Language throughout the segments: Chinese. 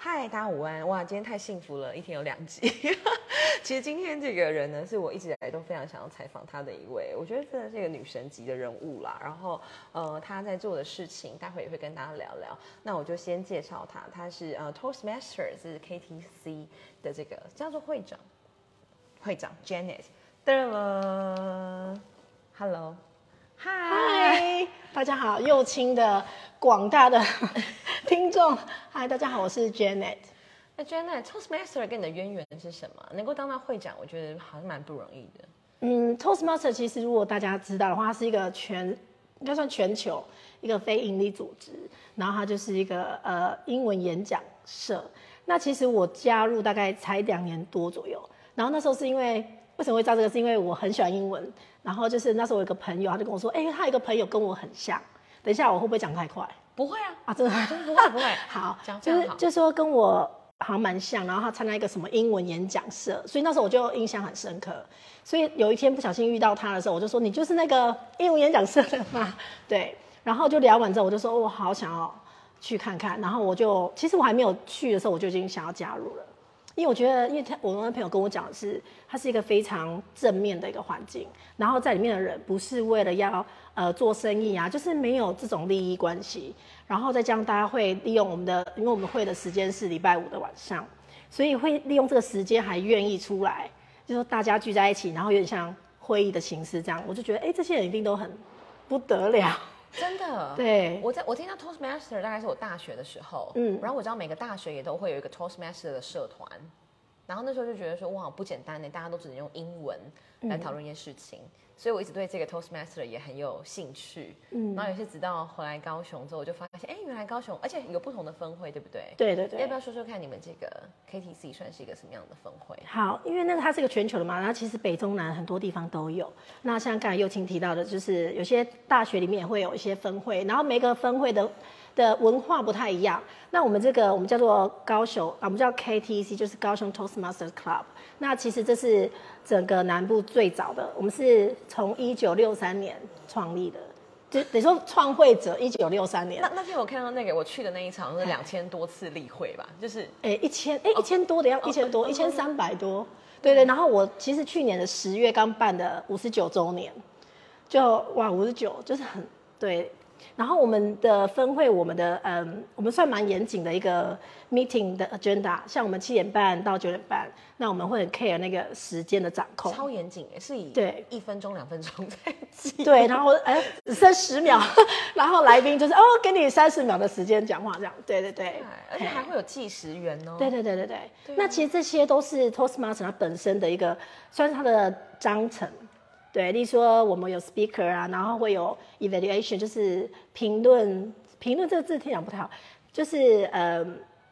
嗨，大家午安！哇，今天太幸福了，一天有两集。其实今天这个人呢，是我一直以来都非常想要采访他的一位，我觉得真的是一个女神级的人物啦。然后，呃，他在做的事情，待会也会跟大家聊聊。那我就先介绍他，他是呃 Toastmasters 是 KTC 的这个叫做会长，会长 Janet。噔了，Hello，嗨，大家好，右倾的广大的 听众，嗨，大家好，我是 Janet。那 Janet Toastmaster 跟你的渊源是什么？能够当到会长，我觉得好像蛮不容易的。嗯，Toastmaster 其实如果大家知道的话，它是一个全应该算全球一个非营利组织，然后它就是一个呃英文演讲社。那其实我加入大概才两年多左右，然后那时候是因为为什么会知道这个？是因为我很喜欢英文，然后就是那时候我有个朋友，他就跟我说，哎、他有一个朋友跟我很像。等一下我会不会讲太快不会啊，啊？真的真的不会不会。好，讲就是就说跟我好像蛮像，然后他参加一个什么英文演讲社，所以那时候我就印象很深刻。所以有一天不小心遇到他的时候，我就说你就是那个英文演讲社的嘛，对。然后就聊完之后，我就说我好想要去看看。然后我就其实我还没有去的时候，我就已经想要加入了。因为我觉得，因为他我那朋友跟我讲的是，它是一个非常正面的一个环境，然后在里面的人不是为了要呃做生意啊，就是没有这种利益关系，然后再加上大家会利用我们的，因为我们会的时间是礼拜五的晚上，所以会利用这个时间还愿意出来，就说大家聚在一起，然后有点像会议的形式这样，我就觉得，哎，这些人一定都很不得了，真的，对。我在我听到 Toastmaster 大概是我大学的时候，嗯。嗯，然后我知道每个大学也都会有一个 Toastmaster 的社团，然后那时候就觉得说哇不简单呢，大家都只能用英文来讨论一件事情，所以我一直对这个 Toastmaster 也很有兴趣，嗯，然后也是直到回来高雄之后，我就发现，哎，原来高雄而且有不同的分会，对不对？对对对要不。要说说看你们这个 KTC 算是一个什么样的分会？好，因为那个它是一个全球的嘛，然后其实北中南很多地方都有。那像刚才右青提到的，就是有些大学里面也会有一些分会，然后每个分会的的文化不太一样。那我们这个我们叫做高雄，啊，我们叫 KTC，就是高雄 Toastmasters Club。那其实这是整个南部最早的，我们是从一九六三年创立的，就等于说创会者一九六三年那。那天我看到那个我去的那一场是两千多次例会吧，就是哎，一千哎一千多的要一千多，一千三百多，对对。然后我其实去年的十月刚办的五十九周年，就哇五十九就是很对。然后我们的分会，我们的嗯，我们算蛮严谨的一个 meeting 的 agenda，像我们七点半到九点半，那我们会很 care 那个时间的掌控。超严谨诶，是以对一分钟两分钟在记。对，然后哎只剩十秒，然后来宾就是哦给你三十秒的时间讲话这样，对对对对，而且还会有计时员哦。对对对对对，那其实这些都是 Toastmaster 它本身的一个，算是它的章程。对，例如说我们有 speaker 啊，然后会有 evaluation，就是评论。评论这个字听讲不太好，就是呃，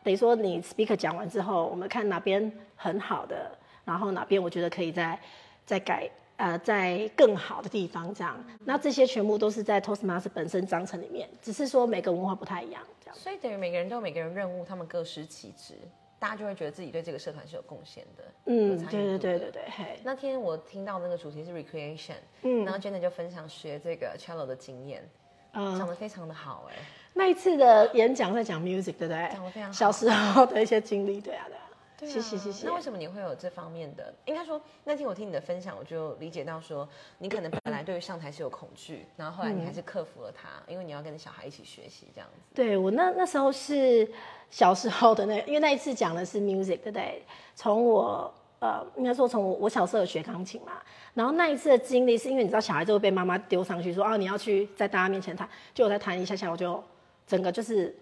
等于说你 speaker 讲完之后，我们看哪边很好的，然后哪边我觉得可以再再改，呃，在更好的地方这样。那这些全部都是在 Toastmaster 本身章程里面，只是说每个文化不太一样这样。所以等于每个人都有每个人任务，他们各司其职，大家就会觉得自己对这个社团是有贡献的。嗯，对对对对对，嘿。那天我听到那个主题是 recreation，嗯然后 Jenna 就分享学这个 cello 的经验，嗯讲的非常的好哎。那一次的演讲在讲 music，对不对？讲的非常好小时候的一些经历，对啊，对啊。对啊谢谢谢谢那为什么你会有这方面的？应该说那天我听你的分享，我就理解到说，你可能本来对于上台是有恐惧，然后后来你还是克服了它，因为你要跟小孩一起学习这样子。对我那那时候是小时候的那，因为那一次讲的是 music，对不对？从我呃，应该说从我我小时候有学钢琴嘛，然后那一次的经历是因为你知道小孩就会被妈妈丢上去说啊你要去在大家面前弹，就我在弹一下下我就整个就是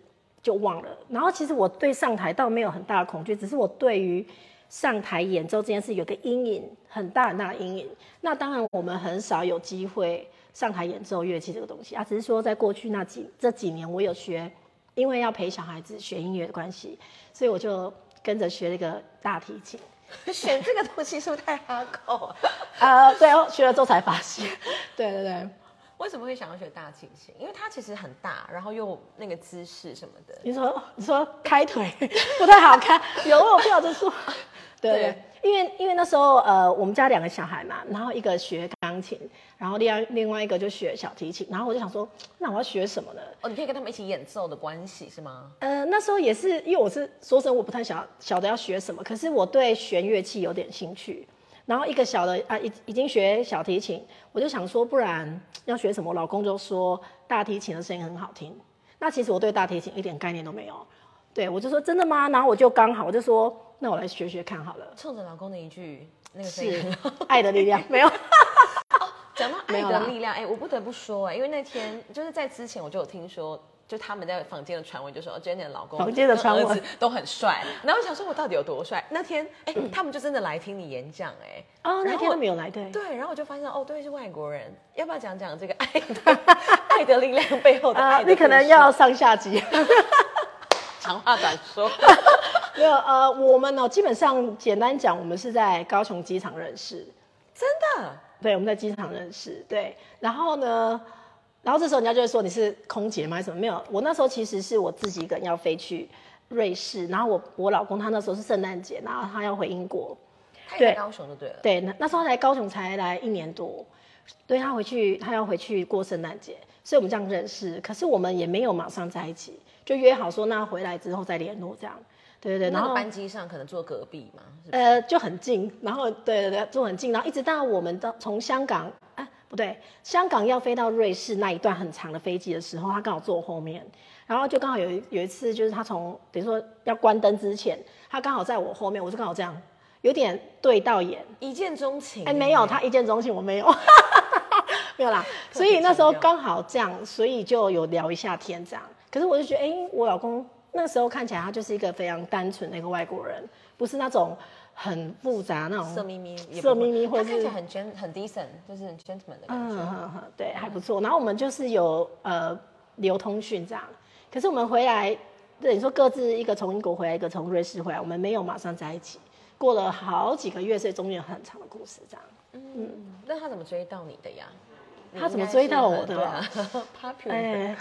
就忘了。然后其实我对上台倒没有很大的恐惧，只是我对于上台演奏这件事有个阴影，很大很大的阴影。那当然我们很少有机会上台演奏乐器这个东西啊，只是说在过去那几这几年我有学，因为要陪小孩子学音乐的关系，所以我就跟着学了一个大提琴。选这个东西是不是太哈口啊？呃，对哦，学了之后才发现，对对对，为什么会想要学大提琴？因为它其实很大，然后又那个姿势什么的。你说你说开腿不太好看，有我有票就说，对对，因为因为那时候呃，我们家两个小孩嘛，然后一个学钢琴，然后另外另外一个就学小提琴，然后我就想说，那我要学什么呢？哦，你可以跟他们一起演奏的关系是吗？呃，那时候也是因为我是说真，我不太晓晓得要学什么，可是我对弦乐器有点兴趣。然后一个小的啊，已已经学小提琴，我就想说，不然要学什么？我老公就说大提琴的声音很好听。那其实我对大提琴一点概念都没有。对我就说真的吗？然后我就刚好我就说，那我来学学看好了。冲着老公的一句那个是爱的力量 没有。讲到爱的力量，哎，我不得不说哎，因为那天就是在之前我就有听说。就他们在房间的传闻，就说 Jenny 的老公、房间的传闻都很帅。然后我想说，我到底有多帅？那天，哎，他们就真的来听你演讲，哎，哦，那天都没有来，对，对。然后我就发现，哦，对，是外国人。要不要讲讲这个爱的爱的力量背后的？啊，你可能要上下集，长话短说。没有，呃，我们呢，基本上简单讲，我们是在高雄机场认识，真的？对，我们在机场认识，对。然后呢？然后这时候人家就会说你是空姐吗？什么？没有，我那时候其实是我自己一个人要飞去瑞士，然后我我老公他那时候是圣诞节，然后他要回英国，对，高雄就对了。对，那那时候来高雄才来一年多，对他回去他要回去过圣诞节，所以我们这样认识。可是我们也没有马上在一起，就约好说那回来之后再联络这样。对对对，然后班机上可能坐隔壁嘛，呃，就很近，然后对对对，坐很近，然后一直到我们到从香港。对，香港要飞到瑞士那一段很长的飞机的时候，他刚好坐后面，然后就刚好有有一次，就是他从等于说要关灯之前，他刚好在我后面，我就刚好这样，有点对到眼，一见钟情。哎，没有，他一见钟情，我没有，没有啦。所以那时候刚好这样，所以就有聊一下天这样。可是我就觉得，哎，我老公那时候看起来他就是一个非常单纯的一个外国人，不是那种。很复杂那种色眯眯，色眯眯，或者看起来很 gen 很 decent，就是 gentleman 的感觉。嗯哼哼，对，还不错。然后我们就是有呃流通讯这样，可是我们回来，等于说各自一个从英国回来，一个从瑞士回来，我们没有马上在一起，过了好几个月，所以中间有很长的故事这样。嗯，那他怎么追到你的呀？他怎么追到我的？Popular？哎，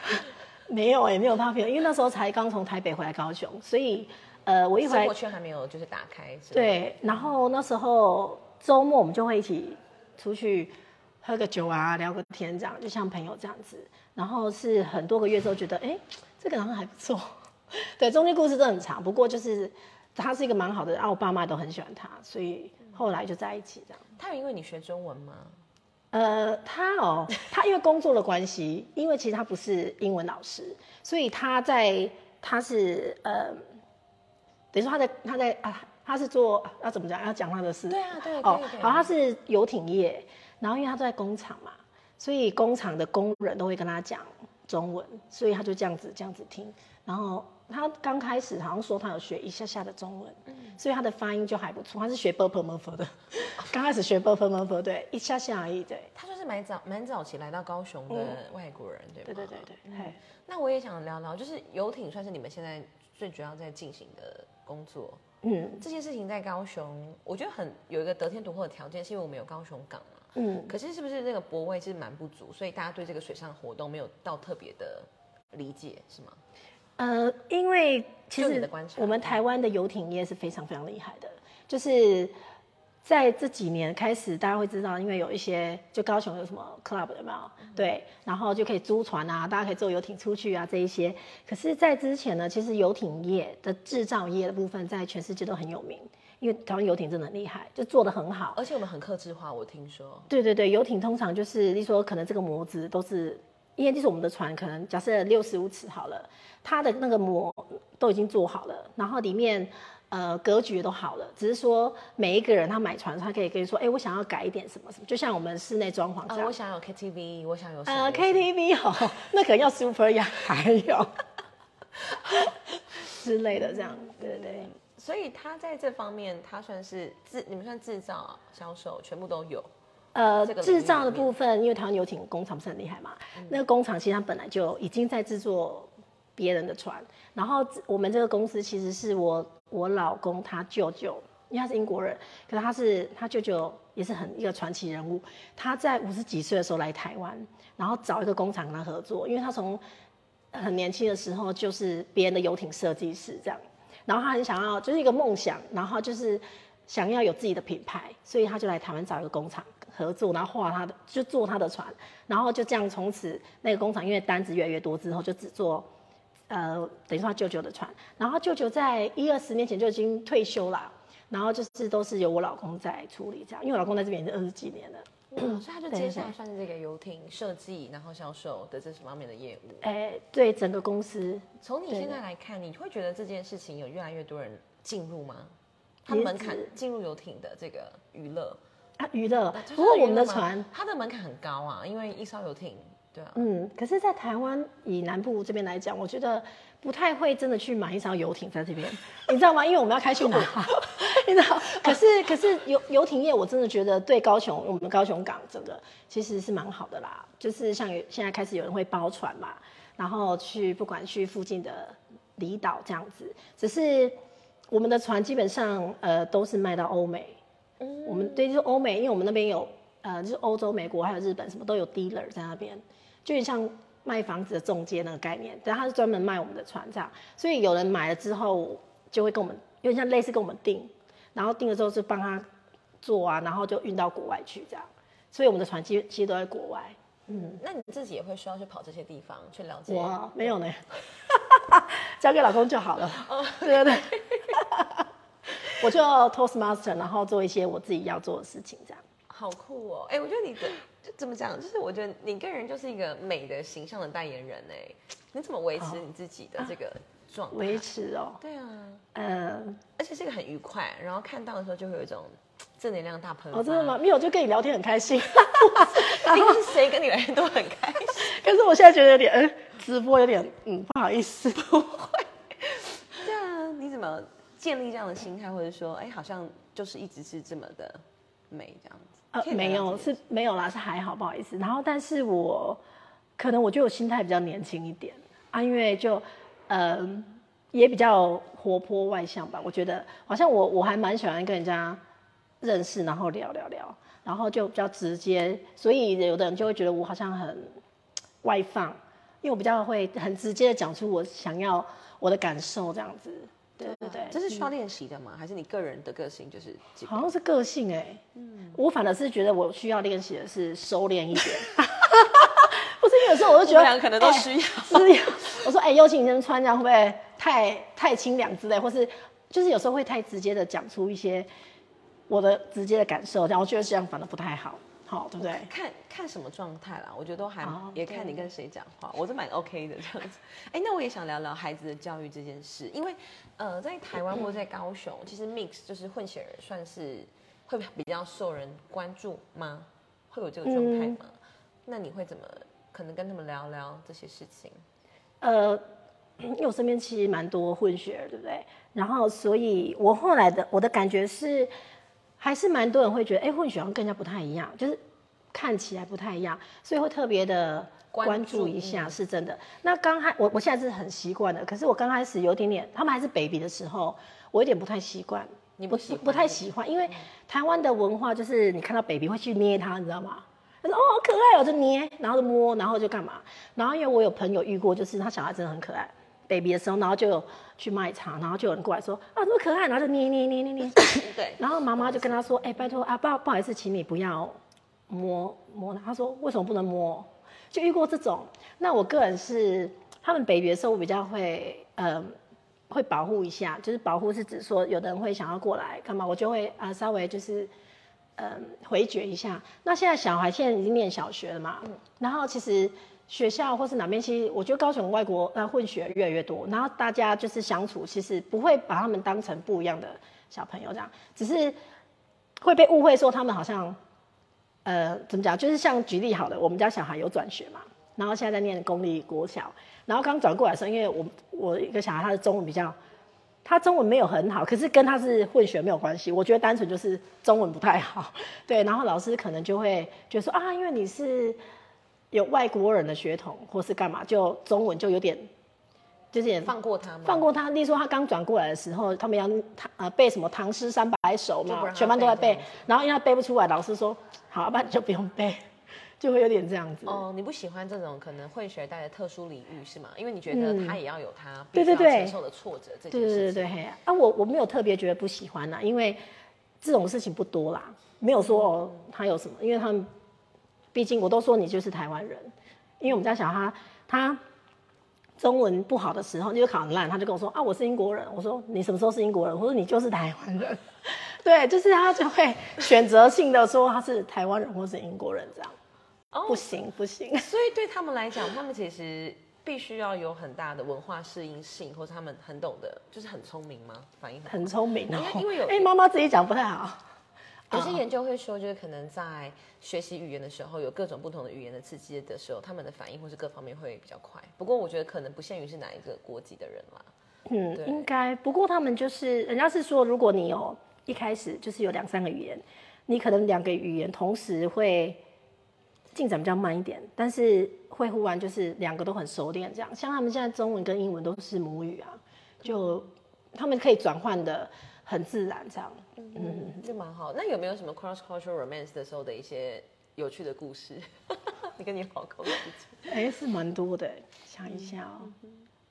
没有哎，没有 popular，因为那时候才刚从台北回来高雄，所以。呃，我一回来，生活圈还没有就是打开。对，然后那时候周末我们就会一起出去喝个酒啊，聊个天这样，就像朋友这样子。然后是很多个月之后觉得，哎，这个男生还不错。对，中间故事都很长，不过就是他是一个蛮好的，然后我爸妈都很喜欢他，所以后来就在一起这样。他有因为你学中文吗？呃，他哦，他因为工作的关系，因为其实他不是英文老师，所以他在他是呃。等于说他在他在啊，他是做要怎么讲？要讲他的事。对啊，对哦，好，他是游艇业，然后因为他在工厂嘛，所以工厂的工人都会跟他讲中文，所以他就这样子这样子听。然后他刚开始好像说他有学一下下的中文，所以他的发音就还不错。他是学 b u r p l e m u r p 的，刚开始学 b u r p l e m u r p 对，一下下而已。对，他就是蛮早蛮早期来到高雄的外国人，对对对对对。那我也想聊聊，就是游艇算是你们现在最主要在进行的。工作，嗯，这件事情在高雄，我觉得很有一个得天独厚的条件，是因为我们有高雄港嘛，嗯，可是是不是那个泊位是蛮不足，所以大家对这个水上活动没有到特别的理解，是吗？呃，因为其实我们台湾的游艇业是非常非常厉害的，就是。在这几年开始，大家会知道，因为有一些就高雄有什么 club 有没有？对，然后就可以租船啊，大家可以坐游艇出去啊，这一些。可是，在之前呢，其实游艇业的制造业的部分，在全世界都很有名，因为台湾游艇真的很厉害，就做的很好。而且我们很克制化，我听说。对对对，游艇通常就是，例如说，可能这个模子都是，因为就是我们的船，可能假设六十五尺好了，它的那个模都已经做好了，然后里面。呃，格局都好了，只是说每一个人他买船，他可以跟你说，哎，我想要改一点什么什么，就像我们室内装潢这样。我想有 KTV，我想有呃 KTV 哦，那可能要 Super 呀，还有 之类的这样，对对。所以他在这方面，他算是制，你们算制造、销售全部都有。呃，制造的部分，因为台湾游艇工厂不是很厉害嘛，那个工厂其实它本来就已经在制作别人的船，然后我们这个公司其实是我。我老公他舅舅，因为他是英国人，可是他是他舅舅也是很一个传奇人物。他在五十几岁的时候来台湾，然后找一个工厂跟他合作，因为他从很年轻的时候就是别人的游艇设计师这样，然后他很想要就是一个梦想，然后就是想要有自己的品牌，所以他就来台湾找一个工厂合作，然后画他的就做他的船，然后就这样从此那个工厂因为单子越来越多之后，就只做呃等于说他舅舅的船，然后舅舅在一二十年前就已经退休了，然后就是都是由我老公在处理这样，因为我老公在这边已经二十几年了。嗯，所以他就对接下来算是这个游艇设计，然后销售的这方面的业务。哎，对整个公司，从你现在来看，你会觉得这件事情有越来越多人进入吗？它的门槛进入游艇的这个娱乐，啊，娱乐。不过我们的船，它的门槛很高啊，因为一艘游艇，对啊，嗯，可是，在台湾以南部这边来讲，我觉得不太会真的去买一艘游艇在这边，你知道吗？因为我们要开去哪，你知道。可是，可是游游艇业，我真的觉得对高雄，我们高雄港整个其实是蛮好的啦。就是像有现在开始有人会包船嘛，然后去不管去附近的离岛这样子，只是我们的船基本上呃都是卖到欧美。我们对，就是欧美，因为我们那边有呃，就是欧洲、美国还有日本什么都有 dealer 在那边，就像卖房子的中介那个概念，但他是专门卖我们的船这样，所以有人买了之后就会跟我们有点像类似跟我们订，然后订了之后就帮他做啊，然后就运到国外去这样，所以我们的船其实其实都在国外。嗯那你自己也会需要去跑这些地方去了解？我没有呢，交给老公就好了。对对对，我就 Toastmaster，然后做一些我自己要做的事情这样。好酷哦！哎、我觉得你的就怎么讲，就是我觉得你个人就是一个美的形象的代言人哎，你怎么维持你自己的这个状态？维持哦，对啊，嗯，而且这个很愉快，然后看到的时候就会有一种正能量大喷发。哦，真的吗？？没有，就跟你聊天很开心。然后是谁跟你聊天都很开心。可是我现在觉得有点，嗯，直播有点，嗯，不好意思。不会对啊，你怎么建立这样的心态，或者说，哎，好像就是一直是这么的美这样子？呃没有，是没有啦，是还好，不好意思。然后，但是我可能我觉得我心态比较年轻一点啊，因为就，嗯、也比较活泼外向吧。我觉得好像我我还蛮喜欢跟人家认识，然后聊聊聊，然后就比较直接，所以有的人就会觉得我好像很外放，因为我比较会很直接的讲出我想要我的感受这样子。对对对，这是需要练习的吗？还是你个人的个性就是？好像是个性哎、嗯我反而是觉得我需要练习的是收敛一点，不是因为有时候我就觉得可能都哎需要。是我说哎，尤其你这样穿这样会不会太太清凉之类，或是就是有时候会太直接的讲出一些我的直接的感受，然后我觉得这样反而不太好，好对不对？看看什么状态啦，我觉得都还、哦也看你跟谁讲话，我是蛮 OK 的这样子。哎、那我也想聊聊孩子的教育这件事，因为呃，在台湾或者在高雄，其实 mix 就是混血儿算是会比较受人关注吗？会有这个状态吗？那你会怎么可能跟他们聊聊这些事情？呃，因为我身边其实蛮多混血儿，对不对？然后，所以我后来的我的感觉是，还是蛮多人会觉得，哎，混血好像跟人家不太一样，就是看起来不太一样，所以会特别的关关注注一下，嗯是真的。那刚开我我现在是很习惯的，可是我刚开始有点点，他们还是 baby 的时候，我有点不太习惯。你不喜不太喜欢，因为台湾的文化就是你看到 baby 会去捏它，你知道吗？他说哦好可爱哦，就捏，然后就摸，然后就干嘛？然后因为我有朋友遇过，就是他小孩真的很可爱，baby 的时候，然后就有去卖场，然后就有人过来说啊这么可爱，然后就捏捏捏捏捏，对，然后妈妈就跟他说，哎、拜托啊，不不好意思，请你不要摸摸。他说为什么不能摸？就遇过这种。那我个人是他们 baby 的时候，我比较会嗯。会保护一下，就是保护是指说，有的人会想要过来干嘛，我就会啊、呃稍微就是嗯回绝一下。那现在小孩现在已经念小学了嘛，然后其实学校或是哪边，其实我觉得高雄外国呃混血越来越多，然后大家就是相处，其实不会把他们当成不一样的小朋友这样，只是会被误会说他们好像呃怎么讲，就是像举例好了，我们家小孩有转学嘛，然后现在在念公立国小，然后刚转过来的时候，因为我我一个小孩他的中文比较。他中文没有很好，可是跟他是混血没有关系。我觉得单纯就是中文不太好，对。然后老师可能就会觉得说啊，因为你是有外国人的血统，或是干嘛，就中文就有点就是放过他吗？放过他。例如说他刚转过来的时候，他们要唐呃背什么唐诗三百首嘛，全班都在背然后因为他背不出来，老师说好，要不然你就不用背，就会有点这样子。哦，你不喜欢这种可能会学带的特殊礼遇是吗？因为你觉得他也要有他必须要对对对承受的挫折这件对对事情。对啊，我我没有特别觉得不喜欢啦，因为这种事情不多啦，没有说哦他有什么，因为他们毕竟我都说你就是台湾人，因为我们家小哈他他中文不好的时候，就是考很烂，他就跟我说啊我是英国人，我说你什么时候是英国人？我说你就是台湾人，对，就是他就会选择性的说他是台湾人或是英国人这样，哦不行不行，所以对他们来讲，他们其实必须要有很大的文化适应性，或者他们很懂得，就是很聪明吗？反应很很聪明哦因为因为有哎妈妈自己讲不太好，有些研究会说，就是可能在学习语言的时候，有各种不同的语言的刺激的时候，他们的反应或是各方面会比较快。不过我觉得可能不限于是哪一个国籍的人啦。嗯，对应该。不过他们就是，人家是说，如果你有一开始就是有两三个语言，你可能两个语言同时会进展比较慢一点，但是会忽然就是两个都很熟练这样。像他们现在中文跟英文都是母语啊，就他们可以转换的很自然这样。嗯，就蛮好。那有没有什么 cross cultural romance 的时候的一些有趣的故事？你跟你老公哎、是蛮多的，想一下哦。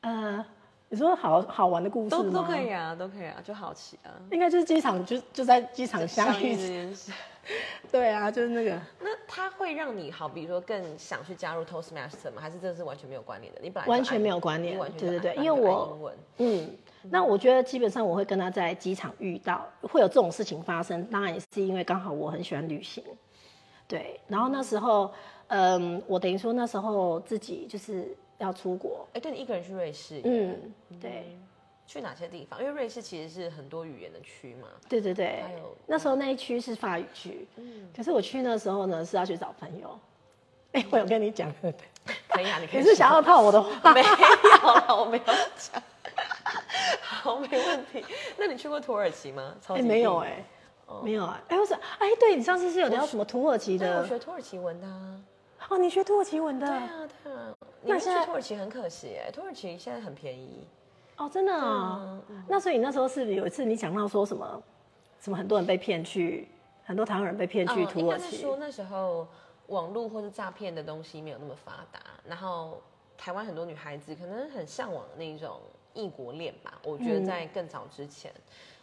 呃，你说好好玩的故事都？都可以啊，都可以啊，就好奇啊。应该就是机场就就在机场相遇这件事，对啊，就是那个。那它会让你好，比如说更想去加入 Toastmaster 吗？还是这是完全没有关联的？你本来完全爱没有关联你完全对对对因为我嗯，那我觉得基本上我会跟他在机场遇到，会有这种事情发生。当然也是因为刚好我很喜欢旅行，对。然后那时候，嗯，我等于说那时候自己就是要出国，哎，对你一个人去瑞士，嗯，对，去哪些地方？因为瑞士其实是很多语言的区嘛。对对对还有。那时候那一区是法语区，嗯可是我去那时候呢是要去找朋友。哎，我有跟你讲？可以啊，你可以你是想要套我的话？没有啦，我没有讲。好，没问题。那你去过土耳其吗？超哎，级没有近哎，没有哎，哎，我是哎，对你上次是有聊什么土耳其的，我的？学土耳其文的啊。哦，你学土耳其文的？对啊，对啊。那现在土耳其很可惜哎，土耳其现在很便宜。哦，真的啊、那所以你那时候是不是有一次你讲到说什么，什么很多人被骗去，很多台湾人被骗去土耳其，该是说那时候网络或者诈骗的东西没有那么发达，然后台湾很多女孩子可能很向往那种异国恋吧。我觉得在更早之前，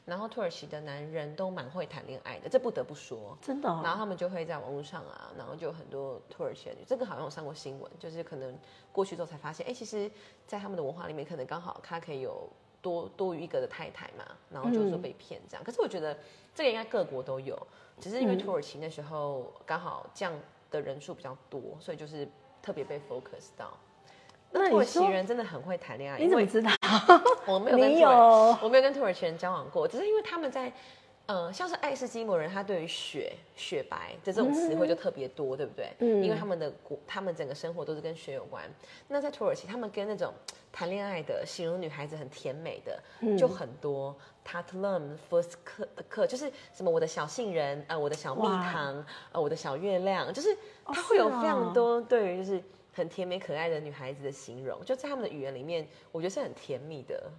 然后土耳其的男人都蛮会谈恋爱的，这不得不说。真的、哦，然后他们就会在网络上啊，然后就有很多土耳其的女，这个好像有上过新闻，就是可能过去之后才发现，哎，其实，在他们的文化里面，可能刚好他可以有多多余一个的太太嘛，然后就是说被骗这样。可是我觉得这个应该各国都有，只是因为土耳其那时候刚好这样的人数比较多，所以就是特别被 focus 到。那土耳其人真的很会谈恋爱，你怎么知道？我没有跟你土耳有我没有跟土耳其人交往过，只是因为他们在，呃，像是爱斯基摩人，他对于雪、雪白的这种词汇就特别多，对不对？嗯因为他们的国，他们整个生活都是跟雪有关。那在土耳其，他们跟那种谈恋爱的，形容女孩子很甜美的，嗯就很多。Tatlum first 课的课就是什么我的小杏仁，呃，我的小蜜糖，呃，我的小月亮，就是哦它会有非常多对于就是很甜美可爱的女孩子的形容，就在他们的语言里面，我觉得是很甜蜜的。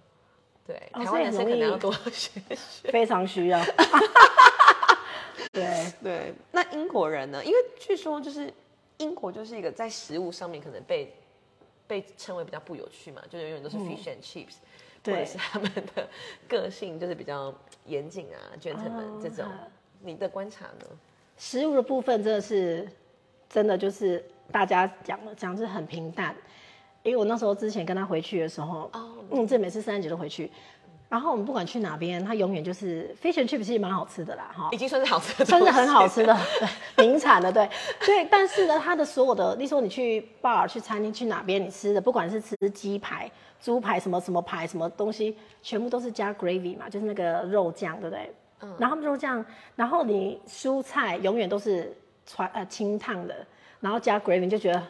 对，哦台湾男生可能要多 学学。非常需要。对，对，那英国人呢？因为据说就是英国就是一个在食物上面可能被被称为比较不有趣嘛，就是永远都是 fish and chips，、或者是他们的个性就是比较严谨啊，gentleman 这种。你的观察呢？食物的部分真的是，真的就是大家讲的讲是很平淡。因为我那时候之前跟他回去的时候，哦嗯，这每次圣诞节都回去，然后我们不管去哪边，他永远就是 fish and chips 其实蛮好吃的啦，哈已，经算是好吃的，真的很好吃。的，对，名产的，对，对。但是呢，它的所有的，例如说你去 bar、去餐厅、去哪边，你吃的，不管是吃鸡排、猪排、什么什么排、什么东西，全部都是加 gravy 嘛，就是那个肉酱，对不对？嗯。然后肉酱，然后你蔬菜永远都是传呃清烫的，然后加 gravy，你就觉得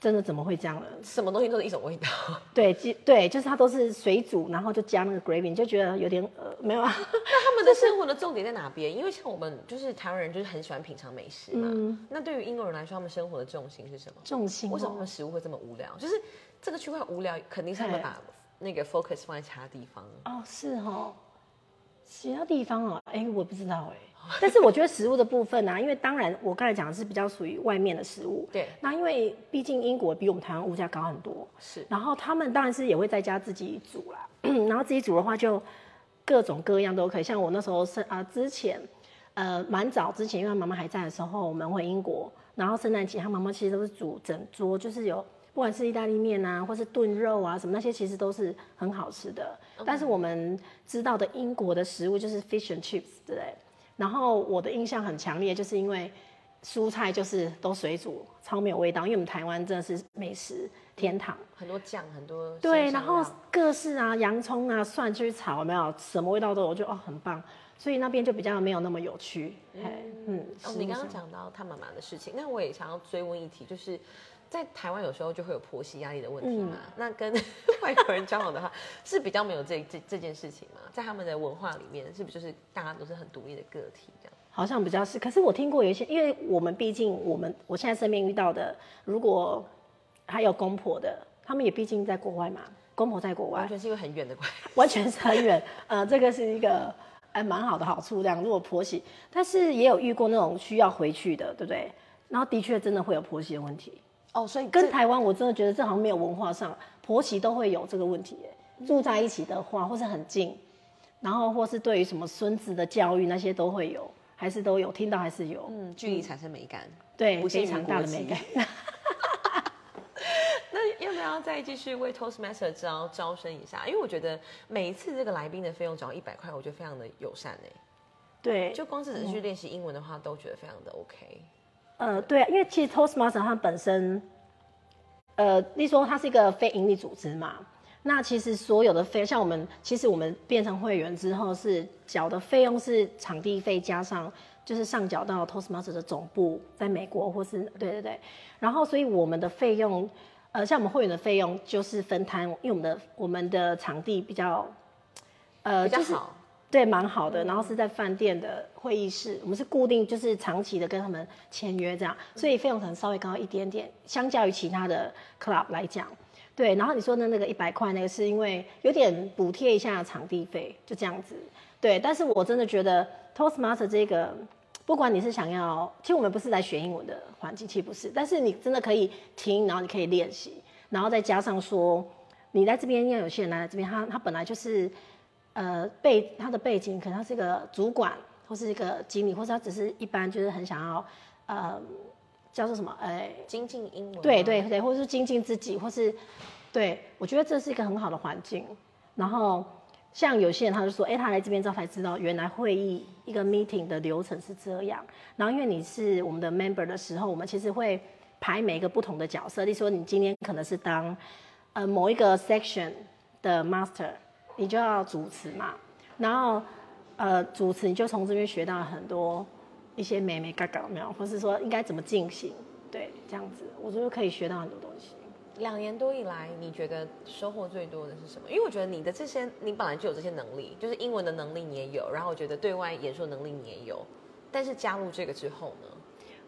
真的怎么会这样呢？什么东西都是一种味道。对，鸡对，就是它都是水煮，然后就加那个 gravy，你就觉得有点呃没有啊。那他们的生活的重点在哪边？因为像我们就是台湾人，就是很喜欢品尝美食嘛。嗯那对于英国人来说，他们生活的重心是什么？重心、哦、为什么他们食物会这么无聊？就是这个区块无聊，肯定是他们对把那个 focus 放在其他地方。哦，是哦，其他地方哦，哎，我不知道哎。但是我觉得食物的部分啊，因为当然我刚才讲的是比较属于外面的食物，对，那因为毕竟英国比我们台湾物价高很多，是。然后他们当然是也会在家自己煮啦，然后自己煮的话就各种各样都可以。像我那时候是啊、之前呃蛮早之前，因为妈妈还在的时候，我们回英国，然后圣诞节，他妈妈其实都是煮整桌，就是有不管是意大利面啊，或是炖肉啊什么那些，其实都是很好吃的。但是我们知道的英国的食物就是 fish and chips，对不对？然后我的印象很强烈，就是因为蔬菜就是都水煮，超没有味道。因为我们台湾真的是美食天堂，很多酱，很多对，然后各式啊，洋葱啊、蒜去炒，有没有什么味道都有，我觉得哦很棒。所以那边就比较没有那么有趣。嘿，嗯，哦，你刚刚上讲到他妈妈的事情，那我也想要追问一题，就是在台湾有时候就会有婆媳压力的问题嘛。嗯那跟 外国人交往的话，是比较没有这这这件事情嘛？在他们的文化里面，是不是就是大家都是很独立的个体这样？好像比较是，可是我听过有一些，因为我们毕竟我们我现在身边遇到的，如果还有公婆的，他们也毕竟在国外嘛，公婆在国外，完全是一个很远的关系。完全是很远。呃，这个是一个还蛮好的好处，这样如果婆媳，但是也有遇过那种需要回去的，对不对？然后的确真的会有婆媳的问题。哦，所以跟台湾我真的觉得这好像没有文化上，婆媳都会有这个问题耶。住在一起的话，或是很近，然后或是对于什么孙子的教育那些都会有，还是都有听到，还是有。嗯，距离产生美感。对，非常大的美感。那要不要再继续为 Toastmaster 招招生一下？因为我觉得每一次这个来宾的费用只要一百块，我觉得非常的友善哎。对，就光是只是去练习英文的话，都觉得非常的 OK。呃，对啊，因为其实 Toastmaster 它本身，呃，例如说它是一个非盈利组织嘛，那其实所有的费，像我们其实我们变成会员之后是缴的费用是场地费加上就是上缴到 Toastmaster 的总部在美国或是对对对，然后所以我们的费用，呃，像我们会员的费用就是分摊，因为我们的我们的场地比较，呃，就是比较好。对，蛮好的。然后是在饭店的会议室，我们是固定就是长期的跟他们签约这样，所以费用可能稍微高一点点，相较于其他的 club 来讲。对，然后你说的那个一百块那个是因为有点补贴一下场地费，就这样子。对，但是我真的觉得 Toastmaster 这个，不管你是想要，其实我们不是来学英文的环境，其实不是，但是你真的可以听，然后你可以练习，然后再加上说，你在这边，因为有些人来这边，他他本来就是。呃，背他的背景可能他是一个主管，或是一个经理，或是他只是一般就是很想要，呃，叫做什么，呃，精进英文。对对。对，或者是精进自己，或是，对我觉得这是一个很好的环境。然后像有些人他就说，哎，他来这边之后才知道，原来会议一个 meeting 的流程是这样。然后因为你是我们的 member 的时候，我们其实会排每一个不同的角色，例如说你今天可能是当呃某一个 section 的 master。你就要主持嘛，然后呃主持你就从这边学到很多一些美美嘎嘎有没有，或是说应该怎么进行，对，这样子我觉得可以学到很多东西。两年多以来，你觉得收获最多的是什么？因为我觉得你的这些，你本来就有这些能力，就是英文的能力你也有，然后我觉得对外演说能力你也有，但是加入这个之后呢？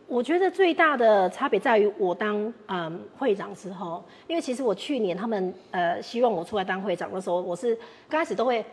我觉得最大的差别在于我当嗯会长之后，因为其实我去年他们呃希望我出来当会长的时候，我是刚开始都会，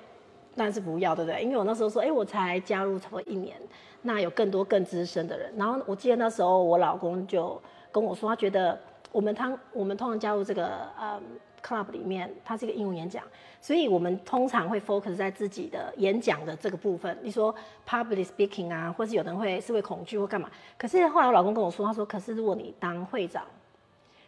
但是不要，对不对？因为我那时候说，哎，我才加入差不多一年，那有更多更资深的人。然后我记得那时候我老公就跟我说，他觉得我们通我们通常加入这个嗯 club 里面，它是一个英文演讲，所以我们通常会 focus 在自己的演讲的这个部分。你说 public speaking 啊，或是有人会是会恐惧或干嘛？可是后来我老公跟我说，他说，可是如果你当会长，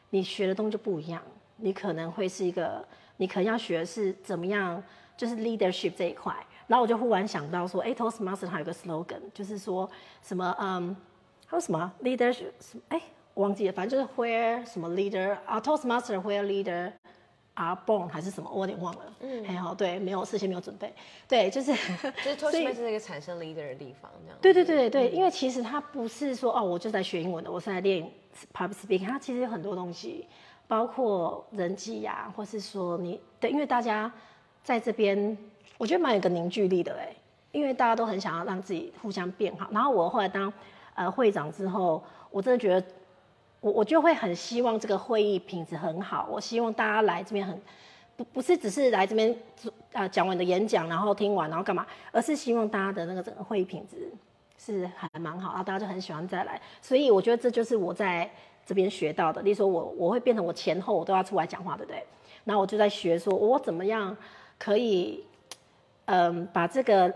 你学的东西就不一样，你可能会是一个，你可能要学的是怎么样，就是 leadership 这一块。然后我就忽然想到说，哎，Toastmaster 它有个 slogan，就是说什么，嗯，还有什么 leadership，哎，忘记了，反正就是 where 什么 leader 啊，Toastmaster where leader are born 还是什么，我有点忘了。嗯，还好，对，没有事先没有准备，对，就是 就是 Toastmaster 是一个产生 leader 的地方，这样。对对对对，因为其实它不是说哦，我就在学英文的，我是来练 public speaking，它其实有很多东西，包括人际呀、或是说你对，因为大家在这边，我觉得蛮有个凝聚力的哎，因为大家都很想要让自己互相变好。然后我后来当呃会长之后，我真的觉得我我就会很希望这个会议品质很好，我希望大家来这边很。不不是只是来这边做啊讲完的演讲，然后听完然后干嘛，而是希望大家的那个整个会议品质是还蛮好，然后大家就很喜欢再来。所以我觉得这就是我在这边学到的。例如说我我会变成我前后我都要出来讲话，对不对？然后我就在学说我怎么样可以嗯把这个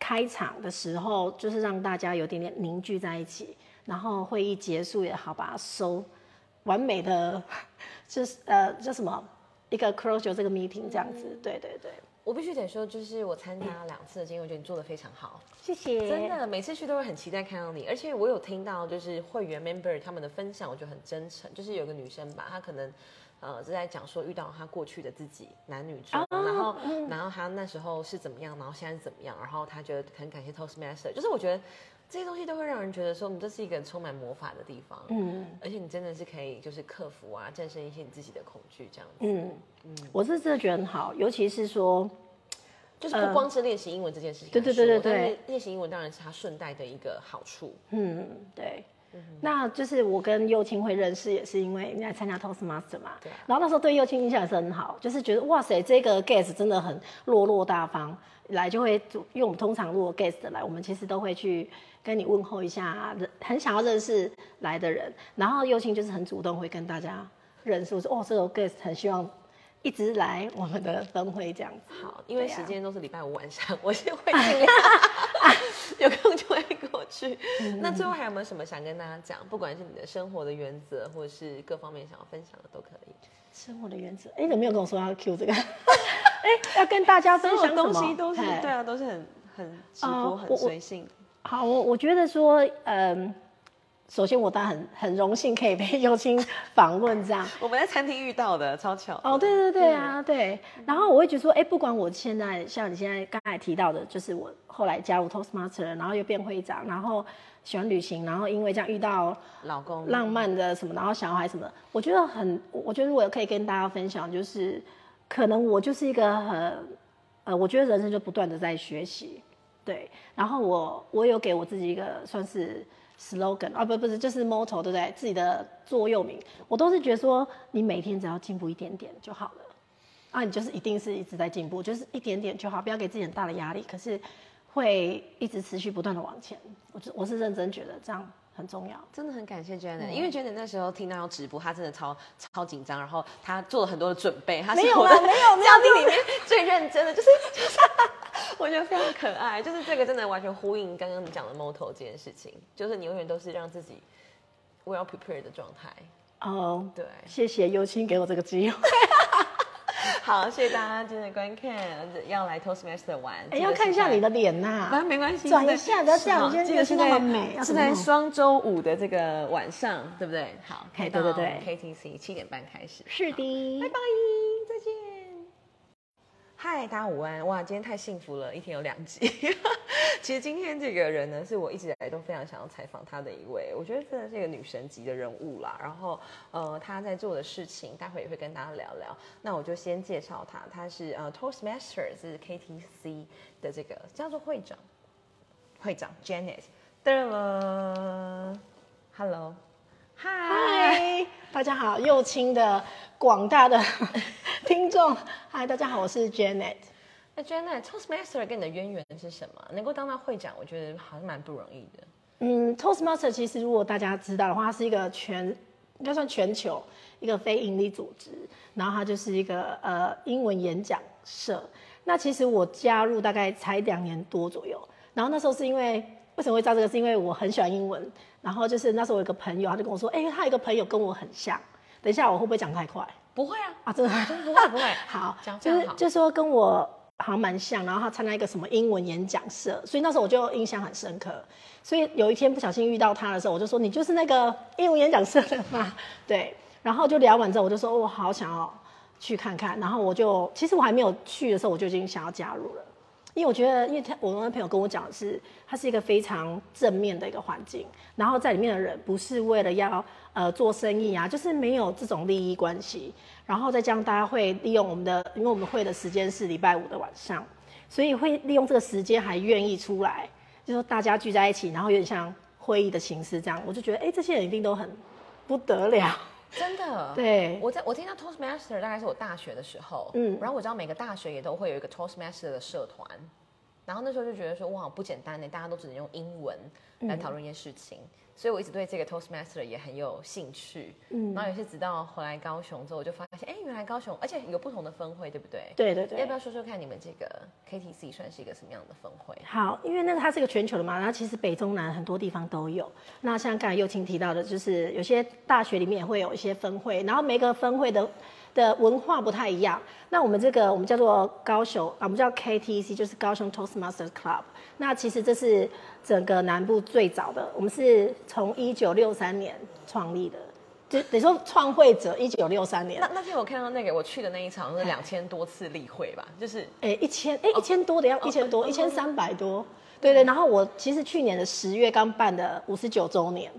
开场的时候，就是让大家有点点凝聚在一起，然后会议结束也好，把它收完美的，就是呃叫什么一个 closure 这个 meeting 这样子，对对对，我必须得说，就是我参加两次的经验，我觉得你做的非常好，谢谢，真的每次去都会很期待看到你，而且我有听到就是会员 member 他们的分享，我觉得很真诚，就是有个女生吧，她可能。呃，是在讲说遇到她过去的自己，男女中，然后，然后她那时候是怎么样，然后现在是怎么样，然后她觉得很感谢 Toastmaster，就是我觉得这些东西都会让人觉得说，我们这是一个充满魔法的地方，嗯，而且你真的是可以就是克服啊，战胜一些你自己的恐惧这样子，嗯。嗯，我是真的觉得很好，尤其是说，就是不光是练习英文这件事情，对对对对对，练习英文当然是他顺带的一个好处，嗯，对。那就是我跟幼青会认识，也是因为你来参加 Toastmaster 嘛。对。然后那时候对幼青印象也是很好，就是觉得哇塞，这个 guest 真的很落落大方，来就会，因为我们通常如果 guest 来，我们其实都会去跟你问候一下，很想要认识来的人。然后幼青就是很主动会跟大家认识，我说哦，这个 guest 很希望一直来我们的分会这样子。好，因为时间都是礼拜五晚上，我先会尽量 有空就会过。去，那最后还有没有什么想跟大家讲？不管是你的生活的原则，或者是各方面想要分享的，都可以。生活的原则，哎，你怎么没有跟我说要 Q 这个？哎，要跟大家分享东西都是对啊，都是很很直播、很随性。好，我我觉得说，嗯。首先，我当然很很荣幸可以被 幼青访问这样。我们在餐厅遇到的，超巧。哦，对对对啊，对。然后我会觉得说，哎，不管我现在像你现在刚才提到的，就是我后来加入 Toastmaster，然后又变会长，然后喜欢旅行，然后因为这样遇到老公浪漫的什么，然后小孩什么，我觉得很，我觉得我可以跟大家分享，就是可能我就是一个很，呃，我觉得人生就不断的在学习，对。然后我我有给我自己一个算是。slogan 啊不不是就是 motto 对不对？自己的座右铭，我都是觉得说你每天只要进步一点点就好了，啊你就是一定是一直在进步，就是一点点就好，不要给自己很大的压力，可是会一直持续不断的往前。我我是认真觉得这样很重要，真的很感谢 Janet，因为 Janet 那时候听到要直播，她真的超超紧张，然后她做了很多的准备，她是我的没有嘉宾里面最认真的，就是就是。我觉得非常可爱，就是这个真的完全呼应刚刚你讲的 motto 这件事情，就是你永远都是让自己 well prepared 的状态。哦，对，谢谢尤青给我这个机会。好，谢谢大家今天的观看，要来 Toastmaster 玩。哎，要看一下你的脸呐，反正没关系，转一下，不要这样，今天是那么美，是在双周五的这个晚上，对不对？好，对对对，KTC 七点半开始。是的，拜拜。嗨，大家午安！哇，今天太幸福了，一天有两集。其实今天这个人呢，是我一直以来都非常想要采访他的一位，我觉得真的是一个女神级的人物啦。然后，呃，他在做的事情，待会也会跟大家聊聊。那我就先介绍他，他是呃 Toastmasters 是 KTC 的这个叫做会长，会长 Janet。噔了，Hello。嗨，大家好，右青的广大的听众，嗨，大家好，我是 Janet。那 Janet，Toastmaster 跟你的渊源是什么？能够当到会长，我觉得好像蛮不容易的。嗯，Toastmaster 其实如果大家知道的话，它是一个全应该算全球一个非营利组织，然后它就是一个呃英文演讲社。那其实我加入大概才两年多左右，然后那时候是因为为什么会知道这个？是因为我很喜欢英文。然后就是那时候我有个朋友，他就跟我说：“哎，他有一个朋友跟我很像。等一下我会不会讲太快？不会啊，啊，真的真不会不会。好，讲就是就说跟我好像蛮像。然后他参加一个什么英文演讲社，所以那时候我就印象很深刻。所以有一天不小心遇到他的时候，我就说：你就是那个英文演讲社的嘛？对。然后就聊完之后，我就说：我好想要去看看。然后我就其实我还没有去的时候，我就已经想要加入了。因为我觉得，因为他我那朋友跟我讲的是，它是一个非常正面的一个环境，然后在里面的人不是为了要呃做生意啊，就是没有这种利益关系，然后再加上大家会利用我们的，因为我们会的时间是礼拜五的晚上，所以会利用这个时间还愿意出来，就说大家聚在一起，然后有点像会议的形式这样，我就觉得哎，这些人一定都很不得了。真的，对。我在我听到 Toastmaster 大概是我大学的时候，嗯，然后我知道每个大学也都会有一个 Toastmaster 的社团，然后那时候就觉得说哇不简单呢，大家都只能用英文来讨论一件事情，所以我一直对这个 Toastmaster 也很有兴趣。嗯，然后也是直到回来高雄之后，我就发现，哎，原来高雄而且有不同的分会，对不对？对对对。要不要说说看你们这个 KTC 算是一个什么样的分会？好，因为那个它是一个全球的嘛，然后其实北中南很多地方都有。那像刚才右青提到的，就是有些大学里面也会有一些分会，然后每个分会的。的文化不太一样。那我们这个我们叫做高雄啊，我们叫 KTC，就是高雄 Toastmasters Club。那其实这是整个南部最早的，我们是从一九六三年创立的，就等于说创会者一九六三年。那那天我看到那个我去的那一场是两千多次例会吧，就是哎一千哎一千多的要，一千多一千三百多，对对。然后我其实去年的十月刚办的五十九周年，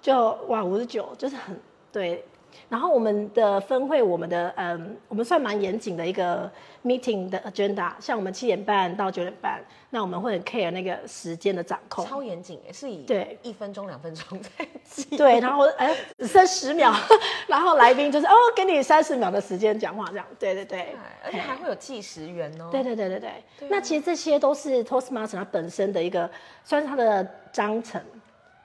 就哇五十九就是很对。然后我们的分会，我们的嗯，我们算蛮严谨的一个 meeting 的 agenda，像我们七点半到九点半，那我们会很 care 那个时间的掌控，超严谨诶，是以对。一分钟两分钟在记，对，然后哎剩十秒，然后来宾就是哦给你三十秒的时间讲话这样，对对对，而且还会有计时员哦，对对对对对，那其实这些都是 Toastmaster 它本身的一个，算是它的章程。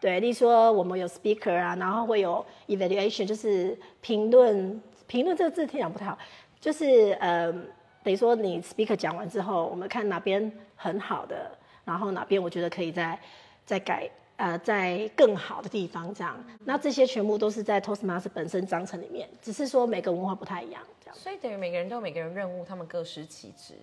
对，例如说我们有 speaker 啊，然后会有 evaluation，就是评论。评论这个字听讲不太好，就是呃，等于说你 speaker 讲完之后，我们看哪边很好的，然后哪边我觉得可以再再改，呃，在更好的地方这样。那这些全部都是在 Toastmaster 本身章程里面，只是说每个文化不太一样这样。所以等于每个人都有每个人任务，他们各司其职。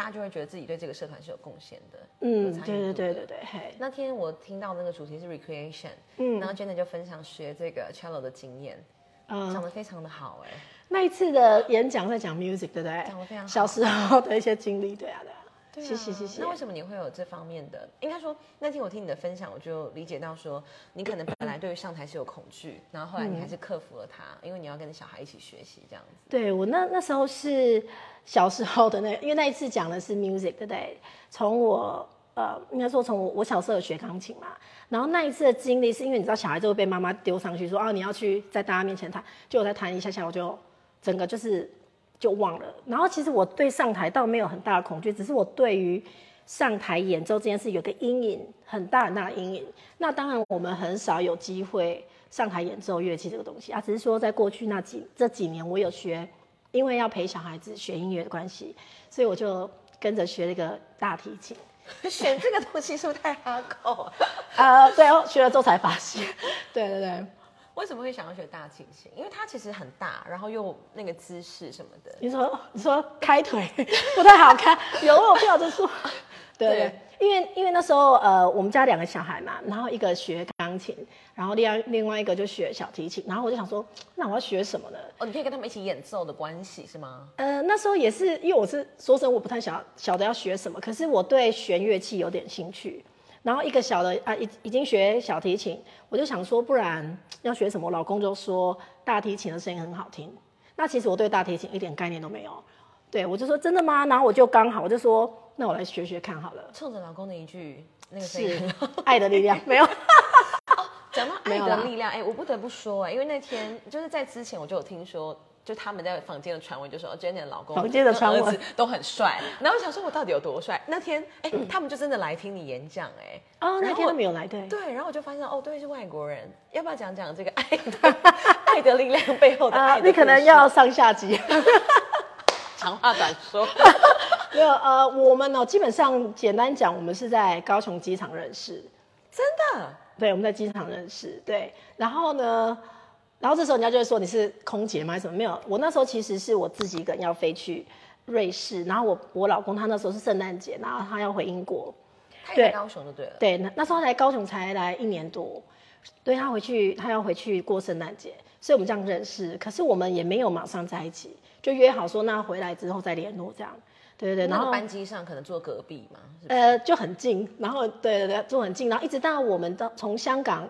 大家就会觉得自己对这个社团是有贡献的，嗯，对对对对对。那天我听到那个主题是 recreation，嗯，然后 Jenna 就分享学这个 cello 的经验，嗯，讲的非常的好哎。那一次的演讲在讲 music，对不对？讲的非常好。小时候的一些经历，对啊，对啊。谢谢谢谢。那为什么你会有这方面的？应该说那天我听你的分享，我就理解到说，你可能本来对于上台是有恐惧，然后后来你还是克服了它，因为你要跟小孩一起学习这样子。对我那那时候是小时候的那，因为那一次讲的是 music，对不对？从我呃，应该说从我我小时候有学钢琴嘛，然后那一次的经历是因为你知道小孩就会被妈妈丢上去说啊你要去在大家面前弹，就我在弹一下下我就整个就是。就忘了，然后其实我对上台倒没有很大的恐惧，只是我对于上台演奏这件事有个阴影，很大很大的阴影。那当然我们很少有机会上台演奏乐器这个东西啊，只是说在过去那几这几年我有学，因为要陪小孩子学音乐的关系，所以我就跟着学了一个大提琴。选这个东西是不是太哈口？啊，对哦，学了之后才发现，对对对。为什么会想要学大提琴？因为它其实很大，然后又那个姿势什么的。你说你说开腿不太好看，有我跳着说。对对，因为因为那时候呃，我们家两个小孩嘛，然后一个学钢琴，然后另外另外一个就学小提琴，然后我就想说，那我要学什么呢？哦，你可以跟他们一起演奏的关系是吗？呃，那时候也是因为我是说真，我不太晓晓得要学什么，可是我对弦乐器有点兴趣。然后一个小的啊，已已经学小提琴，我就想说，不然要学什么？老公就说大提琴的声音很好听。那其实我对大提琴一点概念都没有，对我就说真的吗？然后我就刚好我就说，那我来学学看好了。冲着老公的一句那个声音，爱的力量 没有。讲到爱的力量，哎，我不得不说哎，因为那天就是在之前我就有听说。就他们在房间的传闻，就说 Jenny 的老公、房间的传闻都很帅。然后我想说，我到底有多帅？那天，哎，他们就真的来听你演讲，哎，哦，那天都没有来，对，对。然后我就发现，哦，对，是外国人。要不要讲讲这个爱的爱的力量背后的 爱？你可能要上下集，长话短说。没有，呃，我们呢，基本上简单讲，我们是在高雄机场认识，真的？对，我们在机场认识，对。然后呢？然后这时候人家就会说你是空姐吗？还是什么？没有，我那时候其实是我自己一个人要飞去瑞士，然后我我老公他那时候是圣诞节，然后他要回英国，对，高雄就对了。对，那那时候来高雄才来一年多，对他回去他要回去过圣诞节，所以我们这样认识。可是我们也没有马上在一起，就约好说那回来之后再联络这样。对对对，然后班机上可能坐隔壁嘛，呃，就很近，然后对对对，坐很近，然后一直到我们到从香港。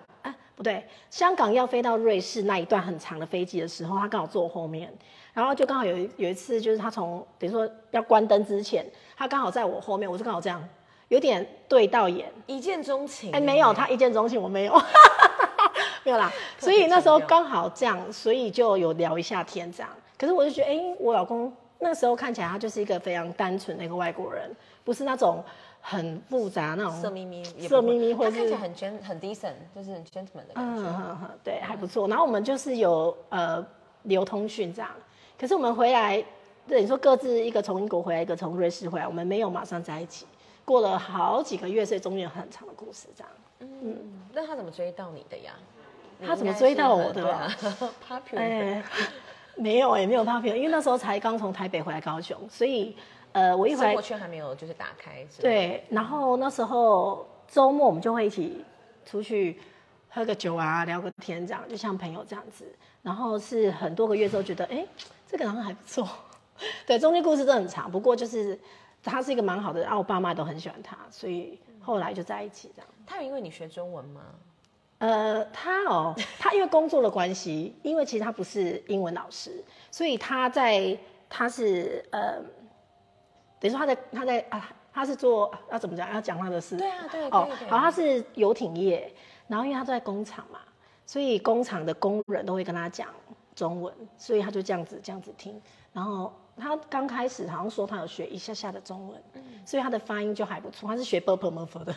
不对，香港要飞到瑞士那一段很长的飞机的时候，他刚好坐我后面，然后就刚好有有一次，就是他从等于说要关灯之前，他刚好在我后面，我就刚好这样，有点对到眼，一见钟情。哎，没有，他一见钟情，我没有，没有啦。所以那时候刚好这样，所以就有聊一下天这样。可是我就觉得，哎，我老公那时候看起来他就是一个非常单纯的一个外国人，不是那种很复杂那种色眯眯，色眯眯或者是他看起来很 gen 很 decent，就是 gentleman 的感嗯觉。哼哼，对，还不错。然后我们就是有呃流通讯这样，可是我们回来，对你说各自一个从英国回来，一个从瑞士回来，我们没有马上在一起，过了好几个月，所以中间有很长的故事这样。嗯，那他怎么追到你的呀？他怎么追到我的？Popular，哎，没有哎、没有 popular，因为那时候才刚从台北回来高雄，所以呃，我一回来生活圈还没有就是打开。对，然后那时候周末我们就会一起出去喝个酒啊，聊个天，这样就像朋友这样子。然后是很多个月之后觉得，哎，这个好像还不错。对，中间故事真的很长，不过就是他是一个蛮好的，然后我爸妈都很喜欢他，所以后来就在一起这样。他有因为你学中文吗？呃，他哦，他因为工作的关系，因为其实他不是英文老师，所以他在他是呃，等于说他在他在啊，他是做要怎么讲？要讲他的事。对啊，对，哦好，他是游艇业，然后因为他都在工厂嘛，所以工厂的工人都会跟他讲中文，所以他就这样子这样子听。然后他刚开始好像说他有学一下下的中文，嗯所以他的发音就还不错。他是学 b u r p l e m u r p h 的，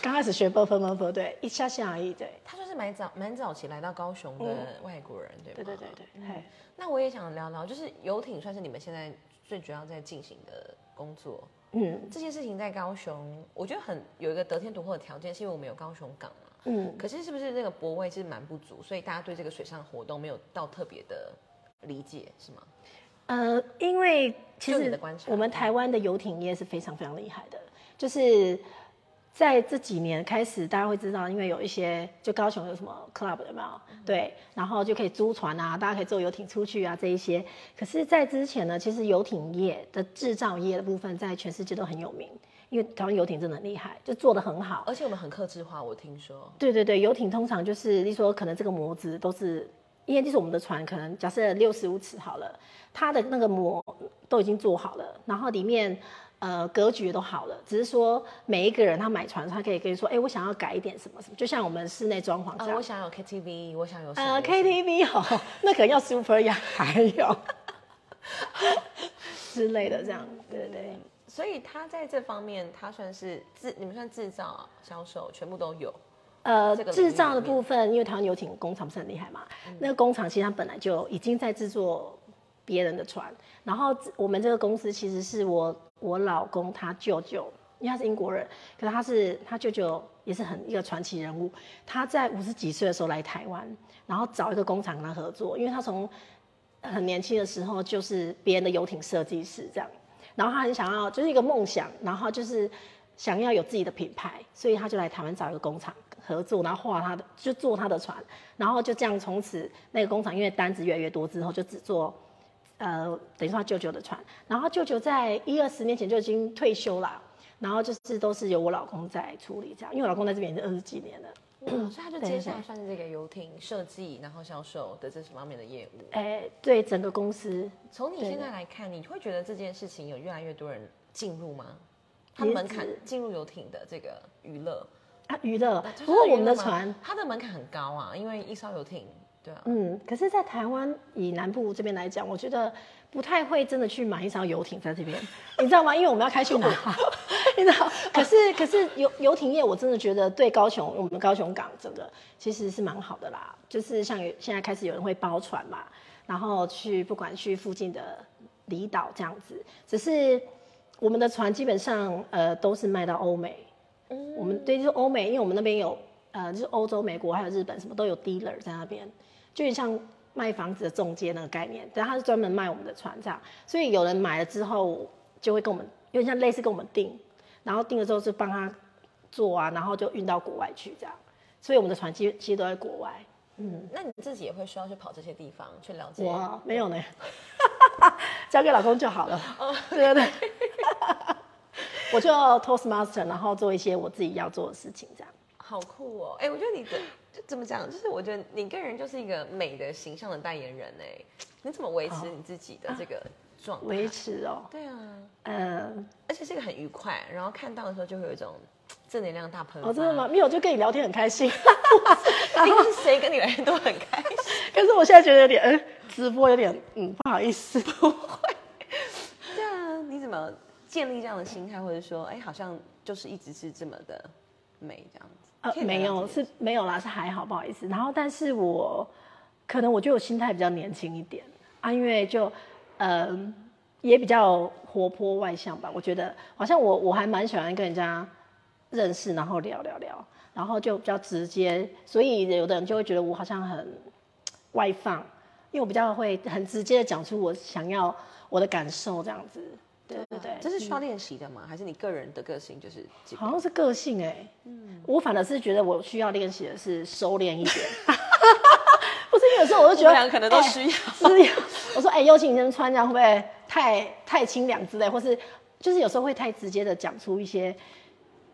刚开始学 b u r p l e m u r p h 对，一下下而已，对。他就是蛮早蛮早期来到高雄的外国人，对吧？对对对对，嘿，那我也想聊聊，就是游艇算是你们现在最主要在进行的工作。嗯这件事情在高雄，我觉得很有一个得天独厚的条件，是因为我们有高雄港嘛。嗯，可是是不是那个泊位是蛮不足，所以大家对这个水上活动没有到特别的理解，是吗？呃，因为其实就你的观察我们台湾的游艇业是非常非常厉害的，就是在这几年开始，大家会知道，因为有一些就高雄有什么 club 有没有？对，然后就可以租船啊，大家可以坐游艇出去啊，这一些。可是，在之前呢，其实游艇业的制造业的部分，在全世界都很有名，因为台湾游艇真的很厉害，就做的很好。而且我们很克制化，我听说。对对对，游艇通常就是，例如说可能这个模子都是，因为就是我们的船可能假设六十五尺好了，它的那个模都已经做好了，然后里面呃格局都好了，只是说每一个人他买船，他可以跟你说，哎，我想要改一点什么什么，就像我们室内装潢这啊，样。我想有 KTV，我想有呃，KTV 哦，那可能要 Super 呀，还有 之类的这样，对对对。所以他在这方面，他算是制，你们算制造、销售全部都有。呃，这个制造的部分，因为台湾游艇工厂不是很厉害嘛，那个工厂其实它本来就已经在制作别人的船，然后我们这个公司其实是我我老公他舅舅，因为他是英国人，可是他是他舅舅也是很一个传奇人物，他在五十几岁的时候来台湾，然后找一个工厂跟他合作，因为他从很年轻的时候就是别人的游艇设计师这样，然后他很想要就是一个梦想，然后就是想要有自己的品牌，所以他就来台湾找一个工厂合作，然后画他的就做他的船，然后就这样从此那个工厂因为单子越来越多之后，就只做呃等于说他舅舅的船，然后他舅舅在一二十年前就已经退休了，然后就是都是由我老公在处理这样，因为我老公在这边已经二十几年了。哇所以他就接下对来算是这个游艇设计，然后销售的这方面的业务。哎，对整个公司从你现在来看，你会觉得这件事情有越来越多人进入吗？它的也门槛进入游艇的这个娱乐，啊娱乐，不过我们的船它的门槛很高啊，因为一艘游艇，对啊，嗯，可是，在台湾以南部这边来讲，我觉得不太会真的去买一艘游艇在这边，你知道吗？因为我们要开去哪，你知道？可是，可是游游艇业，我真的觉得对高雄，我们高雄港整个其实是蛮好的啦。就是像有现在开始有人会包船嘛，然后去不管去附近的离岛这样子，只是我们的船基本上呃都是卖到欧美，嗯我们对，就是欧美，因为我们那边有呃，就是欧洲、美国还有日本什么都有 dealer 在那边，就像卖房子的中介那个概念，但他是专门卖我们的船这样，所以有人买了之后就会跟我们，有点像类似跟我们订，然后订了之后就帮他做啊，然后就运到国外去这样，所以我们的船其实其实都在国外。嗯那你自己也会需要去跑这些地方去了解？我没有呢，交给老公就好了。哦对对对，我就 Toastmaster，然后做一些我自己要做的事情这样。好酷哦！哎、我觉得你的就怎么讲，就是我觉得你个人就是一个美的形象的代言人哎，你怎么维持你自己的这个状态？维持哦，对啊，嗯，而且是一个很愉快，然后看到的时候就会有一种正能量大喷发。哦，真的吗？？没有，就跟你聊天很开心。应该是谁跟你聊天都很开心。可是我现在觉得有点，嗯，直播有点，嗯，不好意思。不会对啊，你怎么建立这样的心态，或者说，哎，好像就是一直是这么的美这样子？呃，没有，是没有啦，是还好，不好意思。然后，但是我可能我觉得我心态比较年轻一点啊，因为就嗯也比较活泼外向吧。我觉得好像我我还蛮喜欢跟人家认识，然后聊聊聊，然后就比较直接，所以有的人就会觉得我好像很外放，因为我比较会很直接的讲出我想要我的感受这样子。对对对，这是需要练习的吗？还是你个人的个性就是？好像是个性哎，嗯，我反而是觉得我需要练习的是收敛一点。不是因为有时候我就觉得，两个可能都需要。我说，哎，尤其你这穿这样会不会太太清凉之类，或是就是有时候会太直接的讲出一些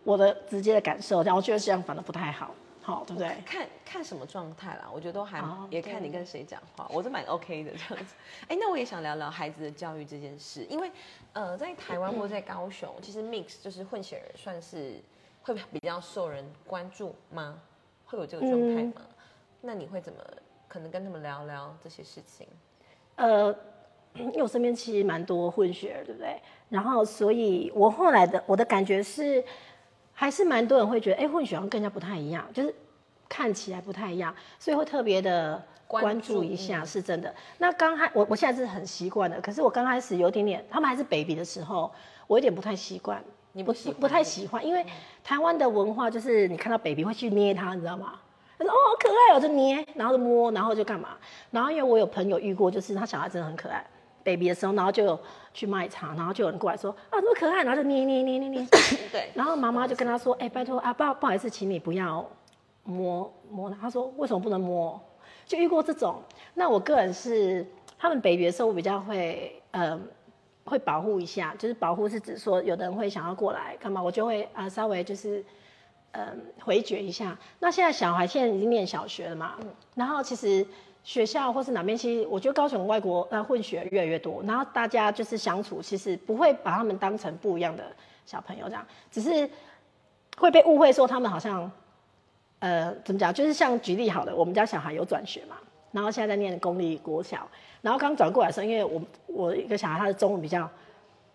我的直接的感受，然后我觉得这样反而不太好。好，对不对？看看什么状态啦，我觉得都还也看你跟谁讲话，我是蛮 OK 的这样子。哎，那我也想聊聊孩子的教育这件事，因为呃，在台湾或者在高雄，其实 mix 就是混血儿，算是会比较受人关注吗？会有这个状态吗？那你会怎么可能跟他们聊聊这些事情？呃，因为我身边其实蛮多混血儿，对不对？然后，所以我后来的我的感觉是。还是蛮多人会觉得，哎，混血好像更加不太一样，就是看起来不太一样，所以会特别的关注一下，是真的。那刚开我我现在是很习惯的，可是我刚开始有点点，他们还是 baby 的时候，我有点不太习惯，你不不太喜欢，因为台湾的文化就是你看到 baby 会去捏他，你知道吗？他说哦好可爱哦，就捏，然后就摸，然后就干嘛？然后因为我有朋友遇过，就是他小孩真的很可爱。Baby 的时候，然后就去卖茶，然后就有人过来说啊，这么可爱，然后就捏捏捏捏捏。对。然后妈妈就跟他说，哎，拜托啊，不不好意思，请你不要摸摸。他说为什么不能摸？就遇过这种。那我个人是他们 baby 的时候，我比较会呃会保护一下，就是保护是指说有的人会想要过来干嘛，我就会啊稍微就是嗯回绝一下。那现在小孩现在已经念小学了嘛，然后其实。学校或是哪边，其实我觉得高雄外国呃混血越来越多，然后大家就是相处，其实不会把他们当成不一样的小朋友这样，只是会被误会说他们好像呃怎么讲，就是像举例好了，我们家小孩有转学嘛，然后现在在念公立国小，然后刚转过来的时候，因为我我一个小孩他的中文比较，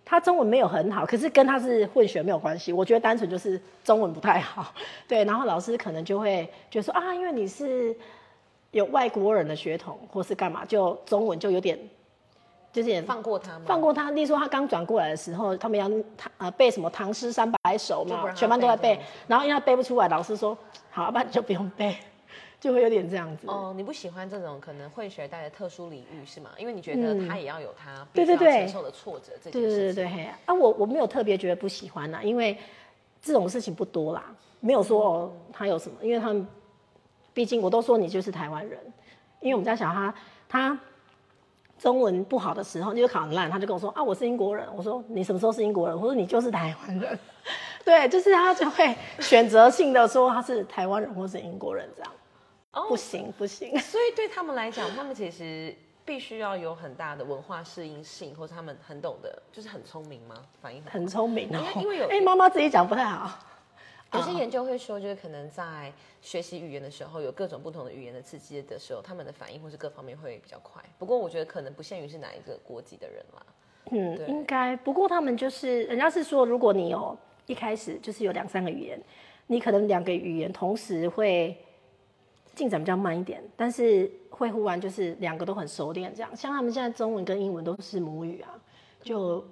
他中文没有很好，可是跟他是混血没有关系，我觉得单纯就是中文不太好，对，然后老师可能就会觉得说啊，因为你是。有外国人的血统或是干嘛，就中文就有点，就是放过他，放过他。例如说他刚转过来的时候，他们要他呃背什么唐诗三百首嘛，全班都在背，然后因为他背不出来，老师说好，不然就不用背，就会有点这样子。哦，你不喜欢这种可能会学带的特殊领域是吗？因为你觉得他也要有他必须要承受的挫折这件事情。对对对啊，我我没有特别觉得不喜欢呐，因为这种事情不多啦，没有说哦他有什么，因为他们。毕竟我都说你就是台湾人，因为我们家小孩他中文不好的时候，就考很烂，他就跟我说啊，我是英国人。我说你什么时候是英国人？我说你就是台湾人。对，就是他就会选择性的说他是台湾人或是英国人这样。哦，不行不行。所以对他们来讲，他们其实必须要有很大的文化适应性，或者他们很懂得，就是很聪明吗？反应很聪明哦。因为有哎，妈妈自己讲不太好。有些研究会说，就是可能在学习语言的时候，有各种不同的语言的刺激的时候，他们的反应或是各方面会比较快。不过我觉得可能不限于是哪一个国籍的人啦。嗯，应该。不过他们就是人家是说，如果你有一开始就是有两三个语言，你可能两个语言同时会进展比较慢一点，但是会忽然就是两个都很熟练这样。像他们现在中文跟英文都是母语啊，就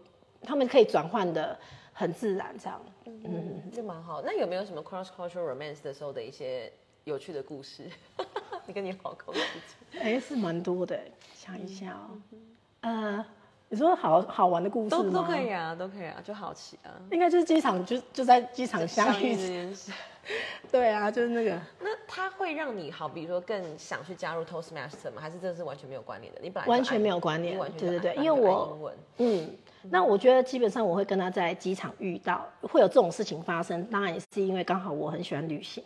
他们可以转换的很自然这样。嗯，就蛮好。那有没有什么 cross cultural romance 的时候的一些有趣的故事？你跟你老公？哎，是蛮多的。想一下哦，呃，你说好好玩的故事？都都可以啊，都可以啊，就好奇啊。应该就是机场，就就在机场相遇这件事。对啊，就是那个。那他会让你好，比如说更想去加入 Toastmaster 吗？还是这是完全没有关联的？你本来完全没有关联，对对对，因为我嗯。那我觉得基本上我会跟他在机场遇到，会有这种事情发生。当然也是因为刚好我很喜欢旅行，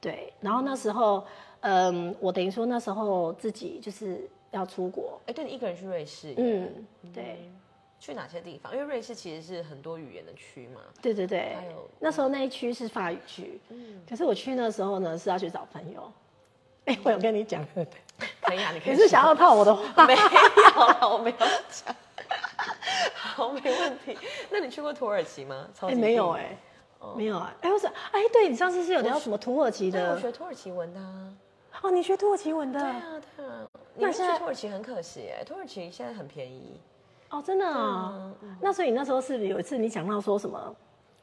对。然后那时候，嗯，我等于说那时候自己就是要出国。哎，对你一个人去瑞士？嗯，对。去哪些地方？因为瑞士其实是很多语言的区嘛。对对对。还有那时候那一区是法语区。嗯。可是我去那时候呢是要去找朋友。哎，我有跟你讲对 可以啊，你可以。你是想要套我的话？没有了，我没有讲。好，没问题。那你去过土耳其吗？超没有屁哎、没有哎、哎、我说哎，对你上次是有聊什么土耳其的，我的学土耳其文的啊。哦，你学土耳其文的对啊，对啊。那现在土耳其很可惜哎，土耳其现在很便宜。哦，真的啊、那所以你那时候是不是有一次你讲到说什么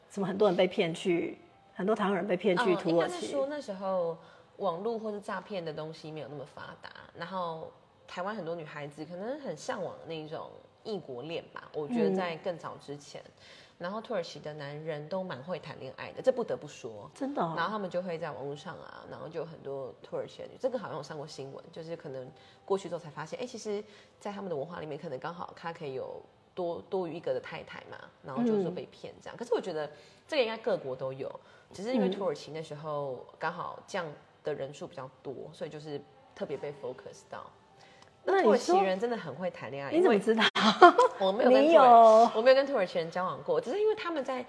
什么很多人被骗去，很多台湾人被骗去土耳其，说那时候网络或者诈骗的东西没有那么发达，然后台湾很多女孩子可能很向往那种异国恋吧。我觉得在更早之前，然后土耳其的男人都蛮会谈恋爱的，这不得不说。真的、哦然后他们就会在网络上啊，然后就有很多土耳其的女，这个好像有上过新闻，就是可能过去之后才发现，哎，其实，在他们的文化里面，可能刚好他可以有多多余一个的太太嘛，然后就是说被骗这样。可是我觉得这个应该各国都有，只是因为土耳其那时候刚好这样的人数比较多，所以就是特别被 focus 到。那土耳其人真的很会谈恋爱，你怎么知道？我没有跟你土耳有我没有跟土耳其人交往过，只是因为他们在，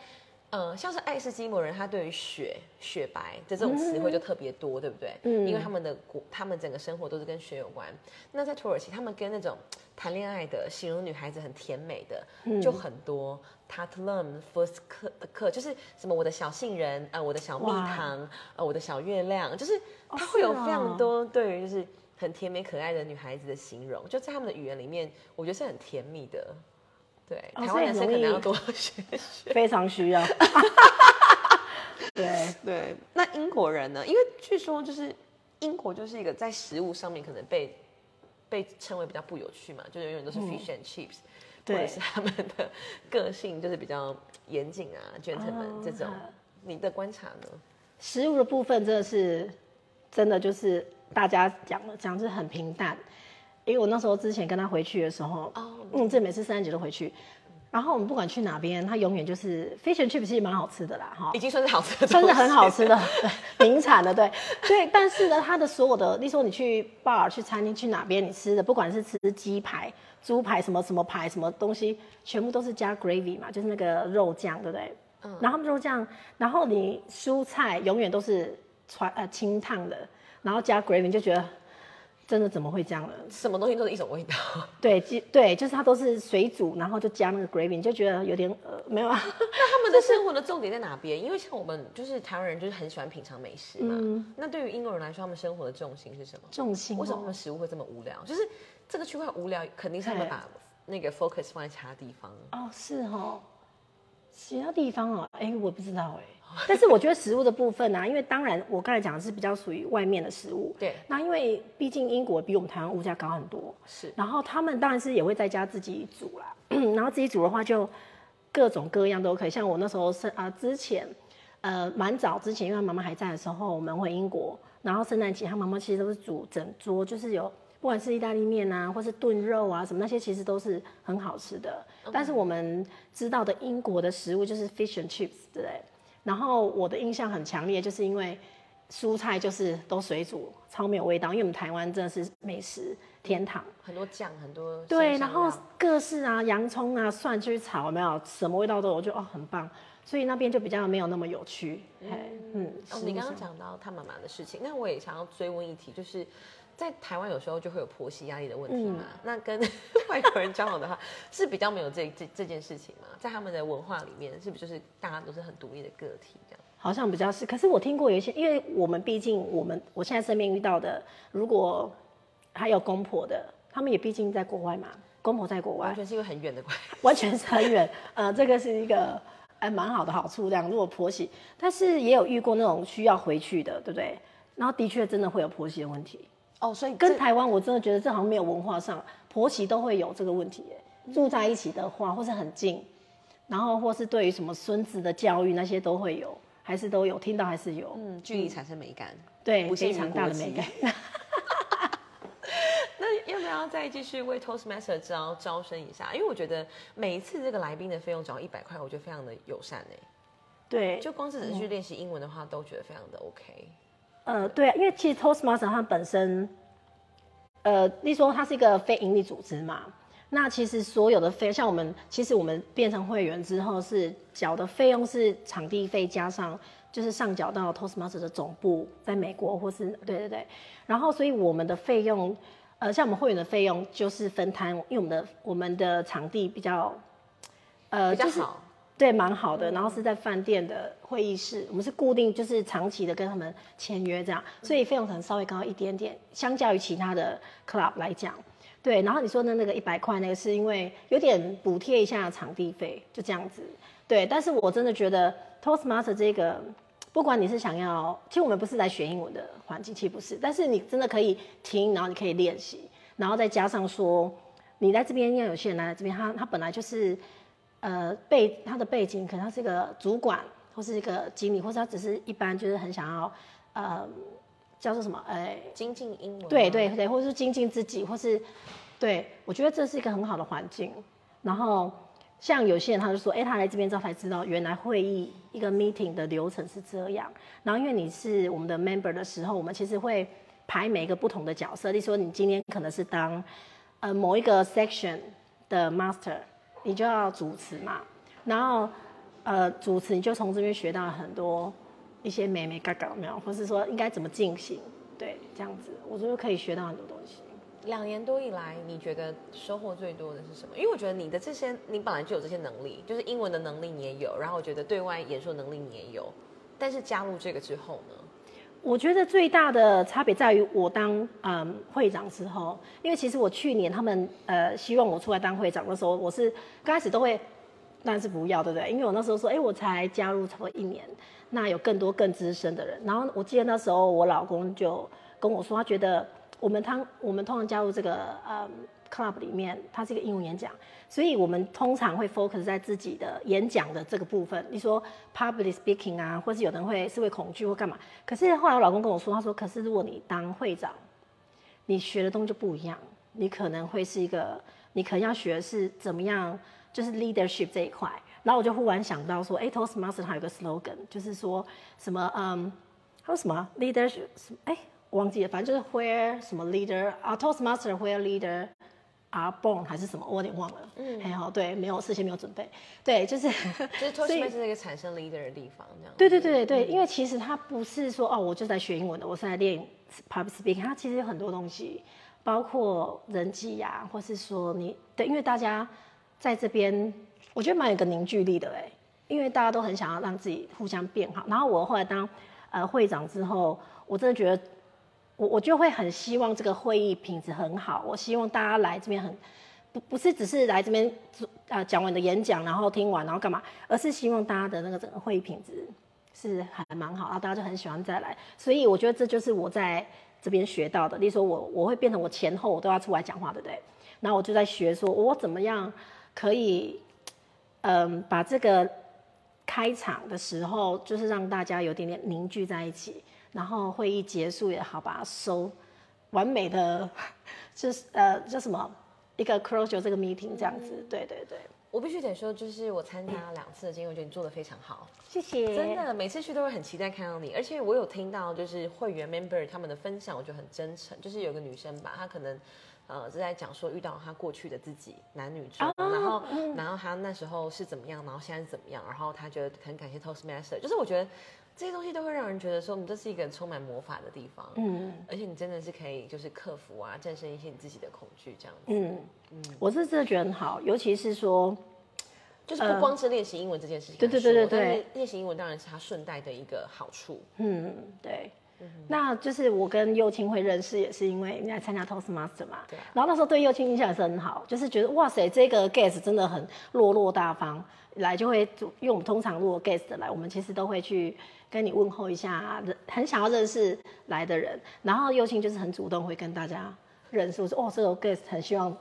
呃，像是爱斯基摩人，他对于雪、雪白的这种词汇就特别多，对不对？嗯因为他们的国，他们整个生活都是跟雪有关。那在土耳其，他们跟那种谈恋爱的，形容女孩子很甜美的，嗯就很多。Tatlum first 课的课就是什么我的小杏仁，呃，我的小蜜糖，呃，我的小月亮，就是哦它会有非常多对于就是很甜美可爱的女孩子的形容，就在他们的语言里面，我觉得是很甜蜜的。对，哦台湾男生可能要多 学学。非常需要。对，对，那英国人呢？因为据说就是英国就是一个在食物上面可能被被称为比较不有趣嘛，就是永远都是 fish and chips，、或者是他们的个性就是比较严谨啊，gentleman、这种啊。你的观察呢？食物的部分真的是，真的就是大家讲的讲是很平淡，因为我那时候之前跟他回去的时候，哦嗯，这每次圣诞节都回去，然后我们不管去哪边，他永远就是 fish and chips 其实蛮好吃的啦，哈已，经算是好吃的，真的很好。吃的，对，名产的，对，所以。但是呢，它的所有的，例如说你去 bar、去餐厅、去哪边，你吃的，不管是吃鸡排、猪排、什么什么排、什么东西，全部都是加 gravy 嘛，就是那个肉酱，对不对？嗯。然后肉酱，然后你蔬菜永远都是传呃清烫的，然后加 gravy，你就觉得真的怎么会这样呢？什么东西都是一种味道。对，鸡对，就是它都是水煮，然后就加那个 gravy，你就觉得有点呃没有啊。那他们的生活的重点在哪边？因为像我们就是台湾人，就是很喜欢品尝美食嘛。嗯那对于英国人来说，他们生活的重心是什么？重心、哦、为什么他们食物会这么无聊？就是这个区块无聊，肯定是他们把那个 focus 放在其他地方。哦，是哦，其他地方哦，哎，我不知道哎。但是我觉得食物的部分啊，因为当然我刚才讲的是比较属于外面的食物，对，那因为毕竟英国比我们台湾物价高很多，是。然后他们当然是也会在家自己煮啦，然后自己煮的话就各种各样都可以。像我那时候是啊、之前呃蛮早之前，因为他妈妈还在的时候，我们回英国，然后圣诞节他妈妈其实都是煮整桌，就是有不管是意大利面啊，或是炖肉啊什么那些，其实都是很好吃的。但是我们知道的英国的食物就是 fish and chips，对不对？然后我的印象很强烈，就是因为蔬菜就是都水煮，超没有味道。因为我们台湾真的是美食天堂，很多酱，很多对，然后各式啊，洋葱啊、蒜去炒，有没有什么味道都有，我觉得哦很棒。所以那边就比较没有那么有趣。嘿嗯，你刚刚讲到他妈妈的事情，那我也想要追问一题，就是在台湾有时候就会有婆媳压力的问题嘛。嗯那跟 外国人交往的话，是比较没有这 这这件事情嘛？在他们的文化里面，是不是就是大家都是很独立的个体这样？好像比较是，可是我听过有一些，因为我们毕竟我们我现在身边遇到的，如果还有公婆的，他们也毕竟在国外嘛，公婆在国外，完全是因为很远的关系。完全是很远。呃，这个是一个还蛮好的好处，这样如果婆媳，但是也有遇过那种需要回去的，对不对？然后的确真的会有婆媳的问题。哦，所以跟台湾我真的觉得这好像没有文化上，婆媳都会有这个问题耶。住在一起的话，或是很近，然后或是对于什么孙子的教育那些都会有，还是都有听到，还是有，嗯，距离产生美感。对，不限于非常大的美感。那要不要再继续为 Toastmaster 招招生一下？因为我觉得每一次这个来宾的费用只要一百块，我觉得非常的友善哎。对，就光是只是去练习英文的话，都觉得非常的 OK。呃，对啊，因为其实 Toastmaster 它本身，呃，例如说它是一个非盈利组织嘛，那其实所有的费，像我们其实我们变成会员之后是缴的费用是场地费加上就是上缴到 Toastmaster 的总部在美国或是对对对，然后所以我们的费用，呃，像我们会员的费用就是分摊，因为我们的我们的场地比较呃，就是比较好。对，蛮好的。然后是在饭店的会议室，我们是固定就是长期的跟他们签约这样，所以费用可能稍微高一点点，相较于其他的 club 来讲。对，然后你说的那个一百块那个是因为有点补贴一下场地费，就这样子。对，但是我真的觉得 Toastmaster 这个，不管你是想要，其实我们不是来学英文的环境，其实不是，但是你真的可以听，然后你可以练习，然后再加上说，你在这边，因为有些人来这边，他他本来就是。呃，背他的背景可能他是一个主管，或是一个经理，或是他只是一般就是很想要，呃，叫做什么，呃，精进英文。对对对，或者是精进自己，或是，对我觉得这是一个很好的环境。然后像有些人他就说，哎，他来这边之后才知道，原来会议一个 meeting 的流程是这样。然后因为你是我们的 member 的时候，我们其实会排每一个不同的角色，例如说你今天可能是当，呃，某一个 section 的 master。你就要主持嘛，然后，呃，主持你就从这边学到很多一些美美嘎嘎没有，或是说应该怎么进行，对，这样子，我觉得可以学到很多东西。两年多以来，你觉得收获最多的是什么？因为我觉得你的这些，你本来就有这些能力，就是英文的能力你也有，然后我觉得对外演说能力你也有，但是加入这个之后呢？我觉得最大的差别在于我当嗯会长之后，因为其实我去年他们呃希望我出来当会长的时候，我是刚开始都会，但是不要，对不对？因为我那时候说，哎，我才加入差不多一年，那有更多更资深的人。然后我记得那时候我老公就跟我说，他觉得我们通我们通常加入这个嗯 club 里面，它是一个英文演讲。所以我们通常会 focus 在自己的演讲的这个部分，你说 public speaking 啊，或是有人会是会恐惧或干嘛。可是后来我老公跟我说，他说，可是如果你当会长，你学的东西就不一样，你可能会是一个，你可能要学的是怎么样，就是 leadership 这一块。然后我就忽然想到说，哎，Toastmaster 它有个 slogan，就是说什么，嗯，还有什么 leadership，哎，忘记了，反正就是 where 什么 leader 啊，Toastmaster where leader。啊，born 还是什么，我有点忘了。嗯，还好，对，没有事先没有准备。对，就是，就是 Toastmaster 是一个产生 leader 的地方，这样。对对对对因为其实他不是说哦，我就在学英文的，我是来练 public speaking。它其实有很多东西，包括人际呀，或是说你对，因为大家在这边，我觉得蛮有个凝聚力的哎，因为大家都很想要让自己互相变好。然后我后来当呃会长之后，我真的觉得。我我就会很希望这个会议品质很好，我希望大家来这边很不不是只是来这边啊讲完的演讲，然后听完然后干嘛，而是希望大家的那个整个会议品质是还蛮好，然后大家就很喜欢再来。所以我觉得这就是我在这边学到的。例如说我我会变成我前后我都要出来讲话，对不对？然后我就在学说我怎么样可以嗯把这个开场的时候就是让大家有点点凝聚在一起。然后会议结束也好，把它收完美的，就是呃叫什么一个 closure 这个 meeting 这样子，对对对。我必须得说，就是我参加两次的经验，我觉得你做的非常好，谢谢。真的，每次去都会很期待看到你，而且我有听到就是会员 member 他们的分享，我觉得很真诚。就是有个女生吧，她可能呃是在讲说遇到她过去的自己，男女中，然后然后她那时候是怎么样，然后现在是怎么样，然后她觉得很感谢 Toastmaster，就是我觉得。这些东西都会让人觉得说，我们这是一个充满魔法的地方，嗯，而且你真的是可以就是克服啊，战胜一些你自己的恐惧这样子，嗯嗯，我是真的觉得很好，尤其是说，就是不光是练习英文这件事情，对对对对对，练习英文当然是它顺带的一个好处，嗯对，那就是我跟幼青会认识也是因为你来参加 Toastmaster 嘛，对，然后那时候对幼青印象也是很好，就是觉得哇塞，这个 guest 真的很落落大方，来就会，因为我们通常如果 guest 来，我们其实都会去。跟你问候一下，很想要认识来的人，然后幼青就是很主动会跟大家认识，我说哦，这个 guest 很希望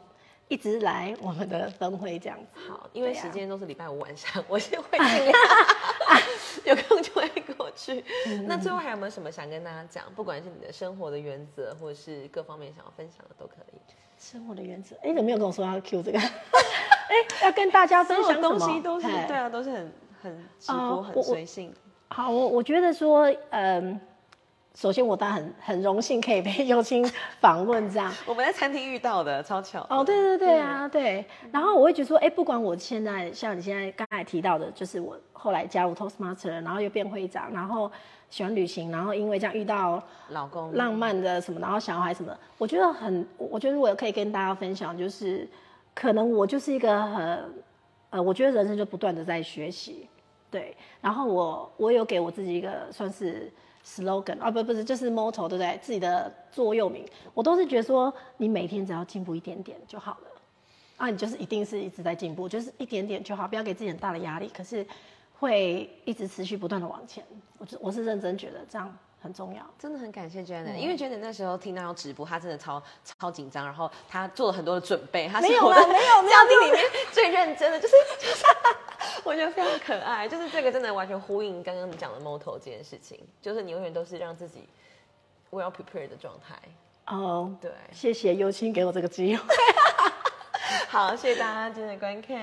一直来我们的分会这样子。好，因为时间都是礼拜五晚上，我先会尽量 有空就会过去。那最后还有没有什么想跟大家讲？不管是你的生活的原则，或者是各方面想要分享的都可以。生活的原则？哎，怎么没有跟我说要 Q 这个？哎，要跟大家分享东西都是对啊，都是很很直播、很随性。好，我我觉得说，嗯，首先我当然很很荣幸可以被幼青访问这样。我们在餐厅遇到的，超巧。哦，对对对啊，对。然后我会觉得说，哎，不管我现在像你现在刚才提到的，就是我后来加入 Toastmaster，然后又变会长，然后喜欢旅行，然后因为这样遇到老公浪漫的什么，然后小孩什么，我觉得很，我觉得我可以跟大家分享，就是可能我就是一个很。呃，我觉得人生就不断的在学习，对。然后我我有给我自己一个算是 slogan 啊，不不是就是 motto 对不对？自己的座右铭，我都是觉得说，你每天只要进步一点点就好了。啊，你就是一定是一直在进步，就是一点点就好，不要给自己很大的压力。可是会一直持续不断的往前，我我是认真觉得这样很重要。真的很感谢 Janet，、因为 Janet 那时候听到要直播，她真的超超紧张，然后她做了很多的准备，她是没有我的没有没有 嘉宾里面最认真的，就是就是，我觉得非常可爱，就是这个真的完全呼应刚刚你讲的 motto 这件事情，就是你永远都是让自己 well prepared 的状态。哦，对，谢谢尤青给我这个机会。好，谢谢大家今天的观看，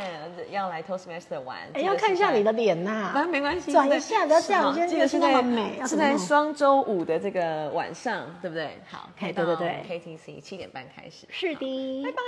要来 Toastmaster 玩，哎，要看一下你的脸呐、啊，没关系，转一下不要这样今天这个那么美是在双周五的这个晚上，对不对？好，可以哎对对到对 KTC 七点半开始，是的，拜拜。